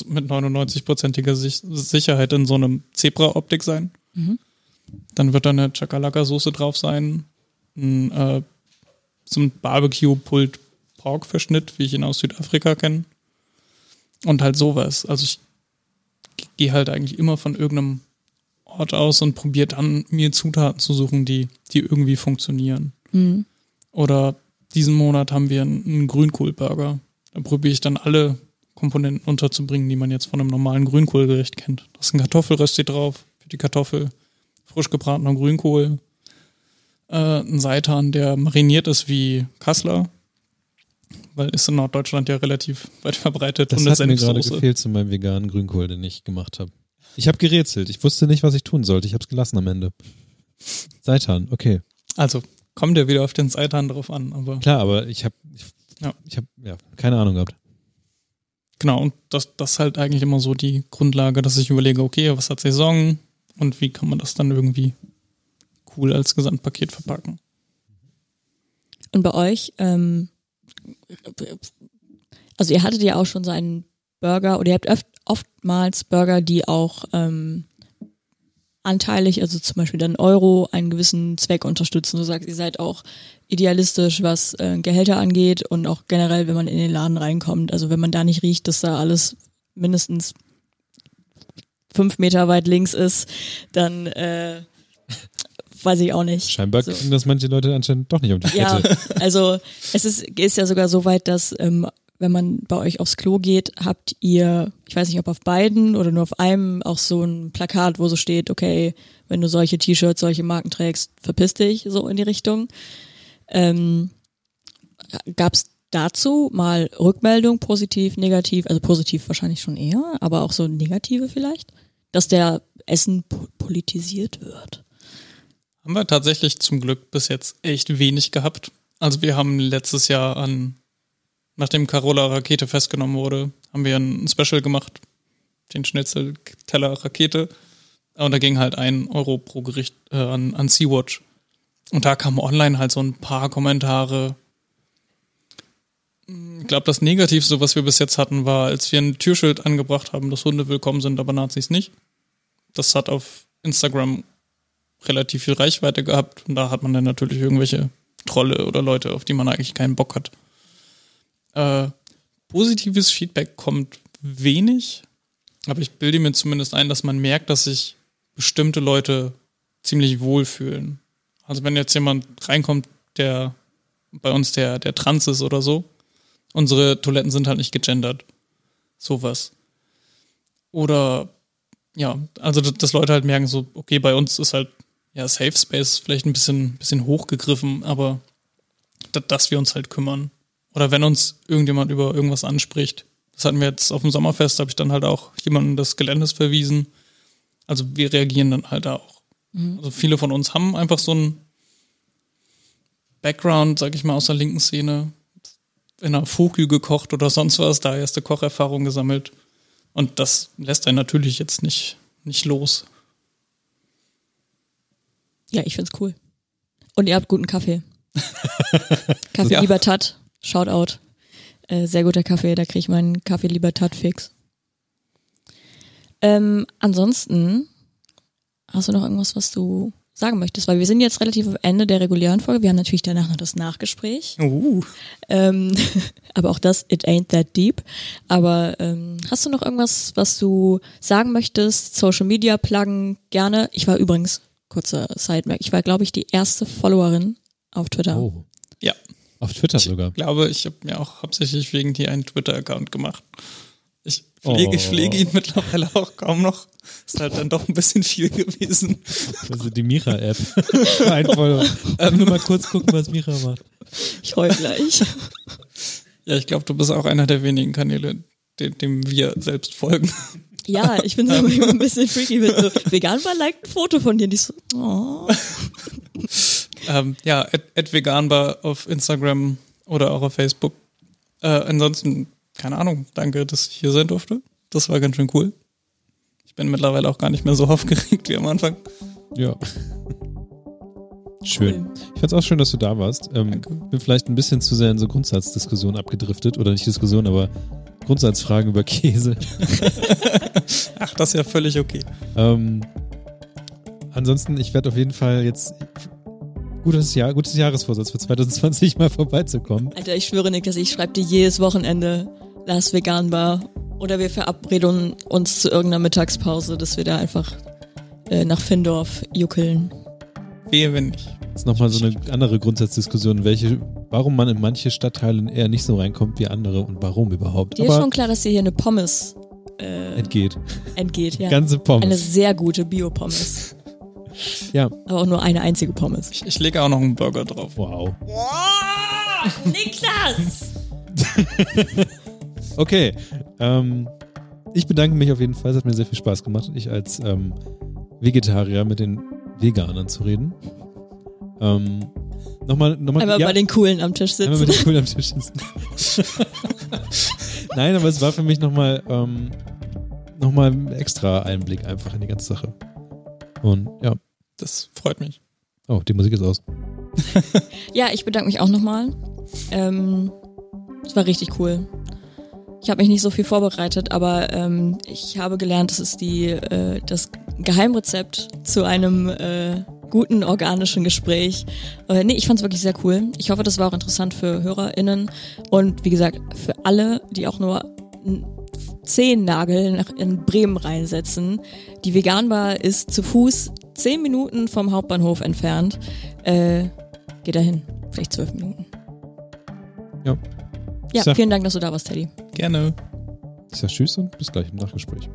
mit 99-prozentiger Sich Sicherheit in so einem Zebra-Optik sein. Mhm. Dann wird da eine Chakalaka-Soße drauf sein, ein, äh, so ein Barbecue-Pulled-Pork-Verschnitt, wie ich ihn aus Südafrika kenne. Und halt sowas. Also ich gehe halt eigentlich immer von irgendeinem Ort aus und probiere dann mir Zutaten zu suchen, die, die irgendwie funktionieren. Mhm. Oder diesen Monat haben wir einen, Grünkohlburger. Da probiere ich dann alle Komponenten unterzubringen, die man jetzt von einem normalen Grünkohlgericht kennt. Da ist ein Kartoffelrösti drauf für die Kartoffel, frisch gebratener Grünkohl, äh, ein Seitan, der mariniert ist wie Kassler, weil ist in Norddeutschland ja relativ weit verbreitet Das und hat mir gerade gefehlt zu meinem veganen Grünkohl, den ich gemacht habe. Ich habe gerätselt. Ich wusste nicht, was ich tun sollte. Ich habe es gelassen am Ende. Seitan, okay. Also kommt ja wieder auf den Seitan drauf an, aber Klar, aber ich habe ich, Ja. ich habe ja keine Ahnung gehabt. Genau, und das, das ist halt eigentlich immer so die Grundlage, dass ich überlege, okay, was hat Saison und wie kann man das dann irgendwie cool als Gesamtpaket verpacken. Und bei euch, ähm, also ihr hattet ja auch schon so einen Burger oder ihr habt oft, oftmals Burger, die auch ähm, anteilig, also zum Beispiel dann Euro, einen gewissen Zweck unterstützen. Du sagst, ihr seid auch idealistisch, was äh, Gehälter angeht und auch generell, wenn man in den Laden reinkommt. Also wenn man da nicht riecht, dass da alles mindestens fünf Meter weit links ist, dann äh, weiß ich auch nicht. Scheinbar So. kriegen das manche Leute anscheinend doch nicht um die Ja, Kette. also es ist, ist ja sogar so weit, dass ähm, wenn man bei euch aufs Klo geht, habt ihr, ich weiß nicht, ob auf beiden oder nur auf einem, auch so ein Plakat, wo so steht, okay, wenn du solche T-Shirts, solche Marken trägst, verpiss dich, so in die Richtung. Ähm, Gab es dazu mal Rückmeldung, positiv, negativ, also positiv wahrscheinlich schon eher, aber auch so negative vielleicht, dass der Essen po politisiert wird? Haben wir tatsächlich zum Glück bis jetzt echt wenig gehabt. Also wir haben letztes Jahr an, nachdem Carola Rakete festgenommen wurde, haben wir ein Special gemacht, den Schnitzel Teller Rakete. Und da ging halt ein Euro pro Gericht äh, an, an Sea-Watch. Und da kamen online halt so ein paar Kommentare. Ich glaube, das Negativste, was wir bis jetzt hatten, war, als wir ein Türschild angebracht haben, dass Hunde willkommen sind, aber Nazis nicht. Das hat auf Instagram relativ viel Reichweite gehabt und da hat man dann natürlich irgendwelche Trolle oder Leute, auf die man eigentlich keinen Bock hat. Äh, positives Feedback kommt wenig, aber ich bilde mir zumindest ein, dass man merkt, dass sich bestimmte Leute ziemlich wohlfühlen. Also wenn jetzt jemand reinkommt, der bei uns der, der trans ist oder so, unsere Toiletten sind halt nicht gegendert. Sowas. Oder ja, also dass Leute halt merken, so, okay, bei uns ist halt ja Safe Space vielleicht ein bisschen, bisschen hochgegriffen, aber dass wir uns halt kümmern. Oder wenn uns irgendjemand über irgendwas anspricht. Das hatten wir jetzt auf dem Sommerfest, habe ich dann halt auch jemanden des Geländes verwiesen. Also wir reagieren dann halt auch. Mhm. Also viele von uns haben einfach so einen Background, sag ich mal, aus der linken Szene. In einer Vogel gekocht oder sonst was, da erste Kocherfahrung gesammelt. Und das lässt einen natürlich jetzt nicht, nicht los. Ja, ich find's cool. Und ihr habt guten Kaffee. Kaffee ja. Libertat, Shoutout. Äh, sehr guter Kaffee, da kriege ich meinen Kaffee Libertat fix. Ähm, ansonsten, hast du noch irgendwas, was du sagen möchtest? Weil wir sind jetzt relativ am Ende der regulären Folge. Wir haben natürlich danach noch das Nachgespräch. Uh. Ähm, aber auch das, it ain't that deep. Aber ähm, hast du noch irgendwas, was du sagen möchtest? Social Media pluggen gerne. Ich war übrigens, kurzer Sidemerk, ich war, glaube ich, die erste Followerin auf Twitter. Oh. Ja. Auf Twitter ich sogar. Ich glaube, ich habe mir auch hauptsächlich wegen dir einen Twitter-Account gemacht. Ich pflege, oh. ich pflege ihn mittlerweile auch kaum noch. Ist halt dann doch ein bisschen viel gewesen. Also die Mira-App. Einfach ähm, nur mal kurz gucken, was Mira macht. Ich heul gleich. Ja, ich glaube, du bist auch einer der wenigen Kanäle, dem, dem wir selbst folgen. Ja, ich bin so immer ein bisschen freaky, wenn so vegan war, like ein Foto von dir, und ich so, oh. Ähm, ja, veganbar auf Instagram oder auch auf Facebook. Äh, ansonsten keine Ahnung, danke, dass ich hier sein durfte. Das war ganz schön cool. Ich bin mittlerweile auch gar nicht mehr so aufgeregt wie am Anfang. Ja. Schön. Ich fand's auch schön, dass du da warst. Ähm, Danke. Bin vielleicht ein bisschen zu sehr in so Grundsatzdiskussionen abgedriftet. Oder nicht Diskussion, aber Grundsatzfragen über Käse. Ach, das ist ja völlig okay. Ähm, ansonsten, ich werde auf jeden Fall jetzt gutes Jahr, gutes Jahresvorsatz für 2020 mal vorbeizukommen. Alter, ich schwöre nicht, dass ich schreibe dir jedes Wochenende Lars Vegan Bar oder wir verabreden uns zu irgendeiner Mittagspause, dass wir da einfach äh, nach Findorf juckeln. Wehe, wenn nicht. Das ist nochmal so eine andere Grundsatzdiskussion, welche, warum man in manche Stadtteile eher nicht so reinkommt wie andere und warum überhaupt. Dir ist schon klar, dass dir hier eine Pommes äh, entgeht. Entgeht, ja. Ganze Pommes. Eine sehr gute Bio-Pommes. Ja. Aber auch nur eine einzige Pommes. Ich, ich lege auch noch einen Burger drauf. Wow. Wow! Niklas! okay. Ähm, ich bedanke mich auf jeden Fall. Es hat mir sehr viel Spaß gemacht, ich als ähm, Vegetarier mit den Veganern zu reden. Ähm, nochmal, nochmal, einmal ja, bei den Coolen am Tisch sitzen. Einmal bei den Coolen am Tisch sitzen. Nein, aber es war für mich nochmal ähm, noch ein extra Einblick einfach in die ganze Sache. Und ja. Das freut mich. Oh, die Musik ist aus. ja, ich bedanke mich auch nochmal. Ähm, es war richtig cool. Ich habe mich nicht so viel vorbereitet, aber ähm, ich habe gelernt, das ist die, äh, das Geheimrezept zu einem äh, guten organischen Gespräch. Äh, nee, ich fand es wirklich sehr cool. Ich hoffe, das war auch interessant für HörerInnen und wie gesagt, für alle, die auch nur Zehennagel nach in Bremen reinsetzen. Die Veganbar ist zu Fuß zehn Minuten vom Hauptbahnhof entfernt. Äh, geh dahin. Vielleicht zwölf Minuten. Ja. Ja, vielen Dank, dass du da warst, Teddy. Gerne. Ich sag Tschüss und bis gleich im Nachgespräch.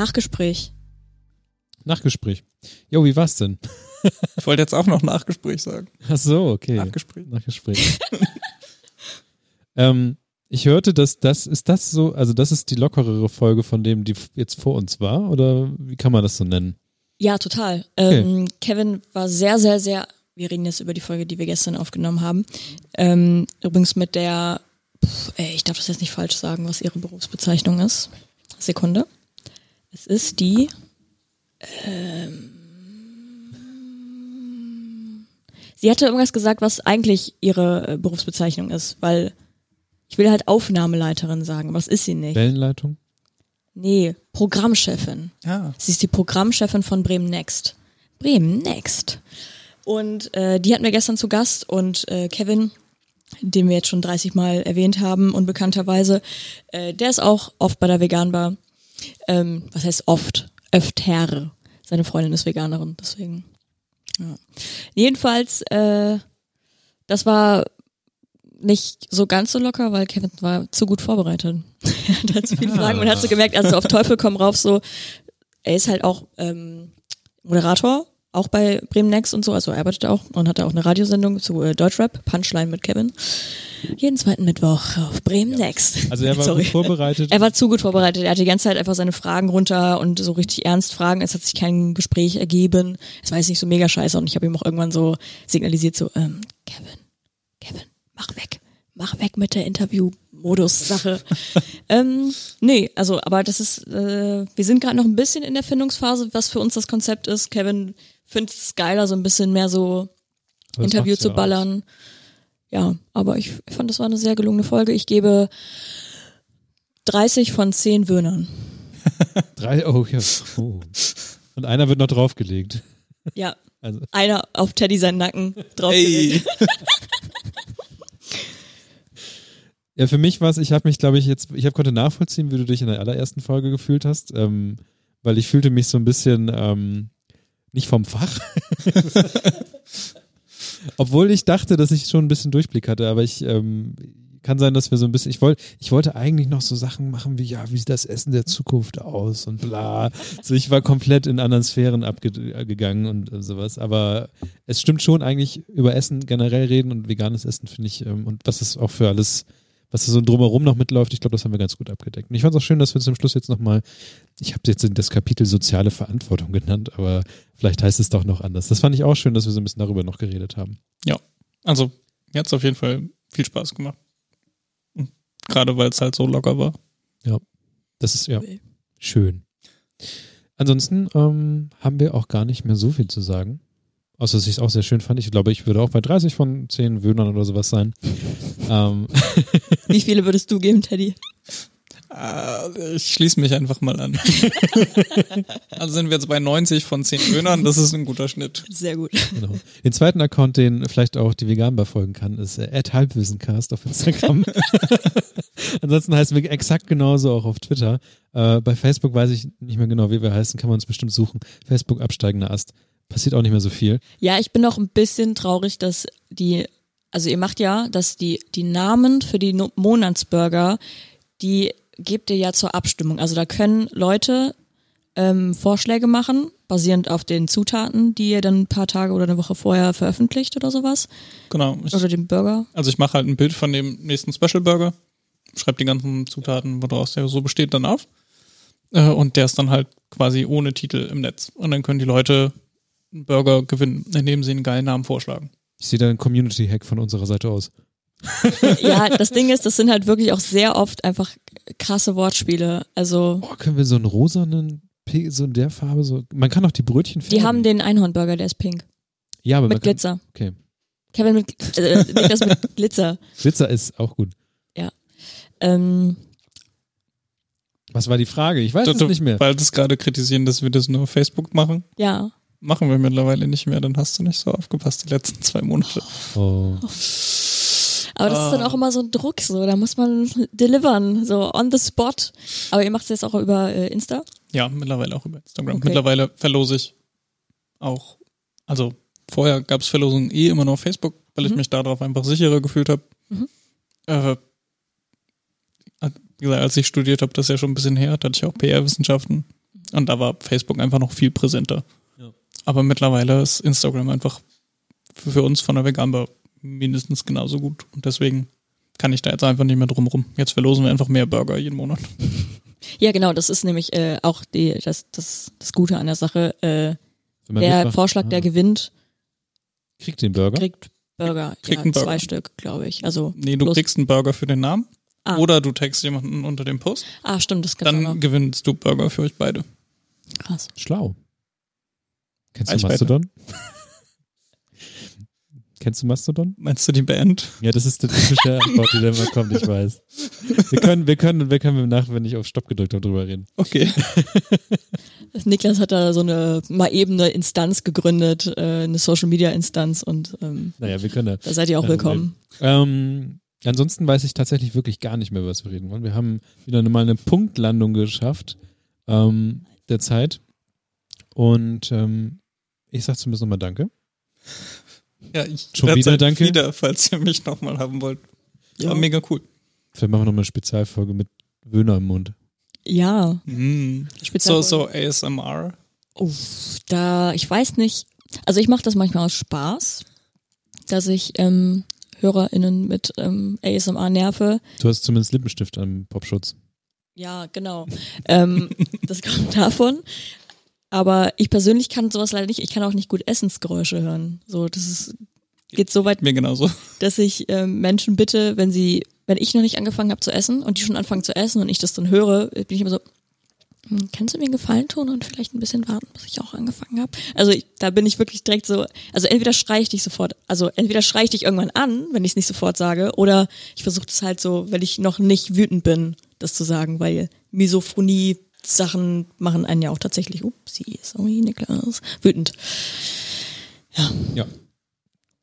Nachgespräch. Nachgespräch. Jo, wie war's denn? Ich wollte jetzt auch noch Nachgespräch sagen. Ach so, okay. Nachgespräch. Nachgespräch. ähm, ich hörte, dass das ist das so, also das ist die lockerere Folge von dem, die jetzt vor uns war, oder wie kann man das so nennen? Ja, total. Ähm, Kevin war sehr, sehr, sehr, wir reden jetzt über die Folge, die wir gestern aufgenommen haben. Ähm, übrigens mit der, pff, ey, ich darf das jetzt nicht falsch sagen, was ihre Berufsbezeichnung ist. Sekunde. Es ist die, ähm, sie hatte irgendwas gesagt, was eigentlich ihre äh, Berufsbezeichnung ist, weil ich will halt Aufnahmeleiterin sagen, aber das ist sie nicht. Wellenleitung? Nee, Programmchefin. Ja. Sie ist die Programmchefin von Bremen Next. Bremen Next. Und äh, die hatten wir gestern zu Gast und äh, Kevin, den wir jetzt schon 30 Mal erwähnt haben, unbekannterweise, äh, der ist auch oft bei der Veganbar. Ähm, was heißt oft? Öfter. Seine Freundin ist Veganerin, deswegen. Ja. Jedenfalls, äh, das war nicht so ganz so locker, weil Kevin war zu gut vorbereitet. er hat halt zu viele Fragen und hat so gemerkt, also auf Teufel komm rauf so, er ist halt auch ähm, Moderator, auch bei Bremen Next und so, also er arbeitet auch und hatte auch eine Radiosendung zu äh, Deutschrap, Punchline mit Kevin. Jeden zweiten Mittwoch auf Bremen Next. Also er war gut vorbereitet. Er war zu gut vorbereitet. Er hatte die ganze Zeit einfach seine Fragen runter und so richtig ernst Fragen. Es hat sich kein Gespräch ergeben. Es war jetzt nicht so mega scheiße und ich habe ihm auch irgendwann so signalisiert, so, ähm, Kevin, Kevin, mach weg. Mach weg mit der Interview-Modus-Sache. ähm, nee, also, aber das ist, äh, wir sind gerade noch ein bisschen in der Findungsphase, was für uns das Konzept ist. Kevin findet es geiler, so ein bisschen mehr so das Interview zu ballern. Ja, aber ich fand, das war eine sehr gelungene Folge. Ich gebe 30 von 10 Würnern. aus. Drei, oh ja. Oh. Und einer wird noch draufgelegt. Ja, Also, einer auf Teddy seinen Nacken drauf. Ey. ja, für mich war es, ich habe mich, glaube ich, jetzt, ich habe konnte nachvollziehen, wie du dich in der allerersten Folge gefühlt hast, ähm, weil ich fühlte mich so ein bisschen ähm, nicht vom Fach. Obwohl ich dachte, dass ich schon ein bisschen Durchblick hatte, aber ich ähm, kann sein, dass wir so ein bisschen, ich wollte, ich wollte eigentlich noch so Sachen machen wie, ja, wie sieht das Essen der Zukunft aus und bla. So, ich war komplett in anderen Sphären abgegangen und äh, sowas. Aber es stimmt schon eigentlich über Essen generell reden und veganes Essen finde ich, ähm, und was es auch für alles, was da so drumherum noch mitläuft, ich glaube, das haben wir ganz gut abgedeckt. Und ich fand es auch schön, dass wir zum Schluss jetzt nochmal, ich habe jetzt das Kapitel soziale Verantwortung genannt, aber vielleicht heißt es doch noch anders. Das fand ich auch schön, dass wir so ein bisschen darüber noch geredet haben. Also, mir hat's auf jeden Fall viel Spaß gemacht. Und Gerade weil es halt so locker war. Das ist ja schön. Ansonsten ähm, haben wir auch gar nicht mehr so viel zu sagen. Außer dass ich es auch sehr schön fand. Ich glaube, ich würde auch bei 30 von 10 Wöhnern oder sowas sein. ähm, Wie viele würdest du geben, Teddy? Äh, ich schließe mich einfach mal an. also sind wir jetzt bei 90 von 10 Dönern, das ist ein guter Schnitt. Sehr gut. genau. Den zweiten Account, den vielleicht auch die Veganbar folgen kann, ist äh, @halbwissencast auf Instagram. Ansonsten heißen wir exakt genauso auch auf Twitter. Äh, bei Facebook weiß ich nicht mehr genau, wie wir heißen, kann man uns bestimmt suchen. Facebook absteigender Ast. Passiert auch nicht mehr so viel. Ja, ich bin auch ein bisschen traurig, dass die, also ihr macht ja, dass die, die Namen für die No- Monatsburger, die gebt ihr ja zur Abstimmung. Also da können Leute ähm, Vorschläge machen, basierend auf den Zutaten, die ihr dann ein paar Tage oder eine Woche vorher veröffentlicht oder sowas. Genau. Ich, Oder den Burger. also ich mache halt ein Bild von dem nächsten Special Burger, schreibe die ganzen Zutaten, woraus der so besteht, dann auf. Äh, und der ist dann halt quasi ohne Titel im Netz. Und dann können die Leute einen Burger gewinnen, indem sie einen geilen Namen vorschlagen. Ich sehe da einen Community-Hack von unserer Seite aus. Ja, das Ding ist, das sind halt wirklich auch sehr oft einfach krasse Wortspiele. Also Oh, können wir so einen rosanen, so in der Farbe, so. Man kann auch die Brötchen färben. die haben den Einhornburger, der ist pink. ja, aber man Mit kann, Glitzer. Okay. Kevin mit, äh, Niklas mit Glitzer. Glitzer ist auch gut. Ähm, Was war die Frage? Ich weiß es nicht mehr. Weil das gerade kritisieren, dass wir das nur auf Facebook machen. ja. Machen wir mittlerweile nicht mehr, dann hast du nicht so aufgepasst die letzten zwei Monate. Oh. Aber das ist dann Ah. auch immer so ein Druck, so. Da muss man delivern, so on the spot. Aber ihr macht es jetzt auch über äh, Insta? Ja, mittlerweile auch über Instagram. Okay. Mittlerweile verlose ich auch. Also vorher gab es Verlosungen eh immer nur auf Facebook, weil ich Mhm. mich darauf einfach sicherer gefühlt habe. Mhm. Äh, wie gesagt, als ich studiert habe, das ist ja schon ein bisschen her, da hatte ich auch PR-Wissenschaften. Und da war Facebook einfach noch viel präsenter. Aber mittlerweile ist Instagram einfach für für uns von der Veganbar mindestens genauso gut. Und deswegen kann ich da jetzt einfach nicht mehr drum rum. Jetzt verlosen wir einfach mehr Burger jeden Monat. Ja, genau, das ist nämlich äh, auch die, das, das, das Gute an der Sache. Äh, der mitmacht- Vorschlag, der Ah. gewinnt, kriegt den Burger. kriegt Burger. Kriegt ja, einen Burger. zwei Stück, glaube ich. Also Nee, du kriegst einen Burger für den Namen. Ah. Oder du tagst jemanden unter dem Post. Ah, stimmt, das auch Dann noch. gewinnst du Burger für euch beide. Krass. Schlau. Kennst du. Mastodon? Kennst du Mastodon? Meinst du die Band? Ja, das ist die typische Antwort, die da immer kommt, ich weiß. Wir können, wir können, wir können nach, wenn ich auf Stopp gedrückt habe, drüber reden. Okay. Niklas hat da so eine mal eben eine Instanz gegründet, äh, eine Social Media Instanz und ähm, Naja, wir können da. da seid ihr auch willkommen. Ähm, ansonsten weiß ich tatsächlich wirklich gar nicht mehr, was wir reden wollen. Wir haben wieder mal eine Punktlandung geschafft ähm, der Zeit. Und ähm, ich sag zumindest nochmal Danke. Ja, ich Schon wieder danke? Wieder, falls ihr mich nochmal haben wollt. Ja. War mega cool. Vielleicht machen wir nochmal eine Spezialfolge mit Wöhner im Mund. Ja, Mm. Spezial- So, so ASMR. Uff, da, ich weiß nicht. Also ich mache das manchmal aus Spaß, dass ich ähm, HörerInnen mit ähm, ASMR nerve. Du hast zumindest Lippenstift am Popschutz. Ja, genau. ähm, das kommt davon. Aber ich persönlich kann sowas leider nicht. Ich kann auch nicht gut Essensgeräusche hören. So, das ist, geht so weit, Mir genauso. dass ich ähm, Menschen bitte, wenn sie, wenn ich noch nicht angefangen habe zu essen und die schon anfangen zu essen und ich das dann höre, bin ich immer so, hm, kannst du mir einen Gefallen tun und vielleicht ein bisschen warten, bis ich auch angefangen habe? Also ich, da bin ich wirklich direkt so, also entweder schreie ich dich sofort, also entweder schreie ich dich irgendwann an, wenn ich es nicht sofort sage, oder ich versuche das halt so, wenn ich noch nicht wütend bin, das zu sagen, weil Misophonie Sachen machen einen ja auch tatsächlich, upsie, sorry, Niklas, wütend. Ja.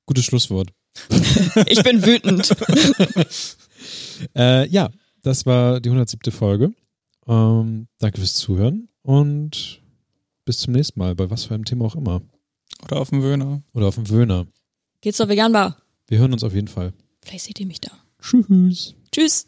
Gutes Schlusswort. Ich bin wütend. Äh, ja, das war die 107. Folge. Ähm, danke fürs Zuhören und bis zum nächsten Mal, bei was für einem Thema auch immer. Oder auf dem Wöhner. Oder auf dem Wöhner. Geht's zur Veganbar? Wir hören uns auf jeden Fall. Vielleicht seht ihr mich da. Tschüss. Tschüss.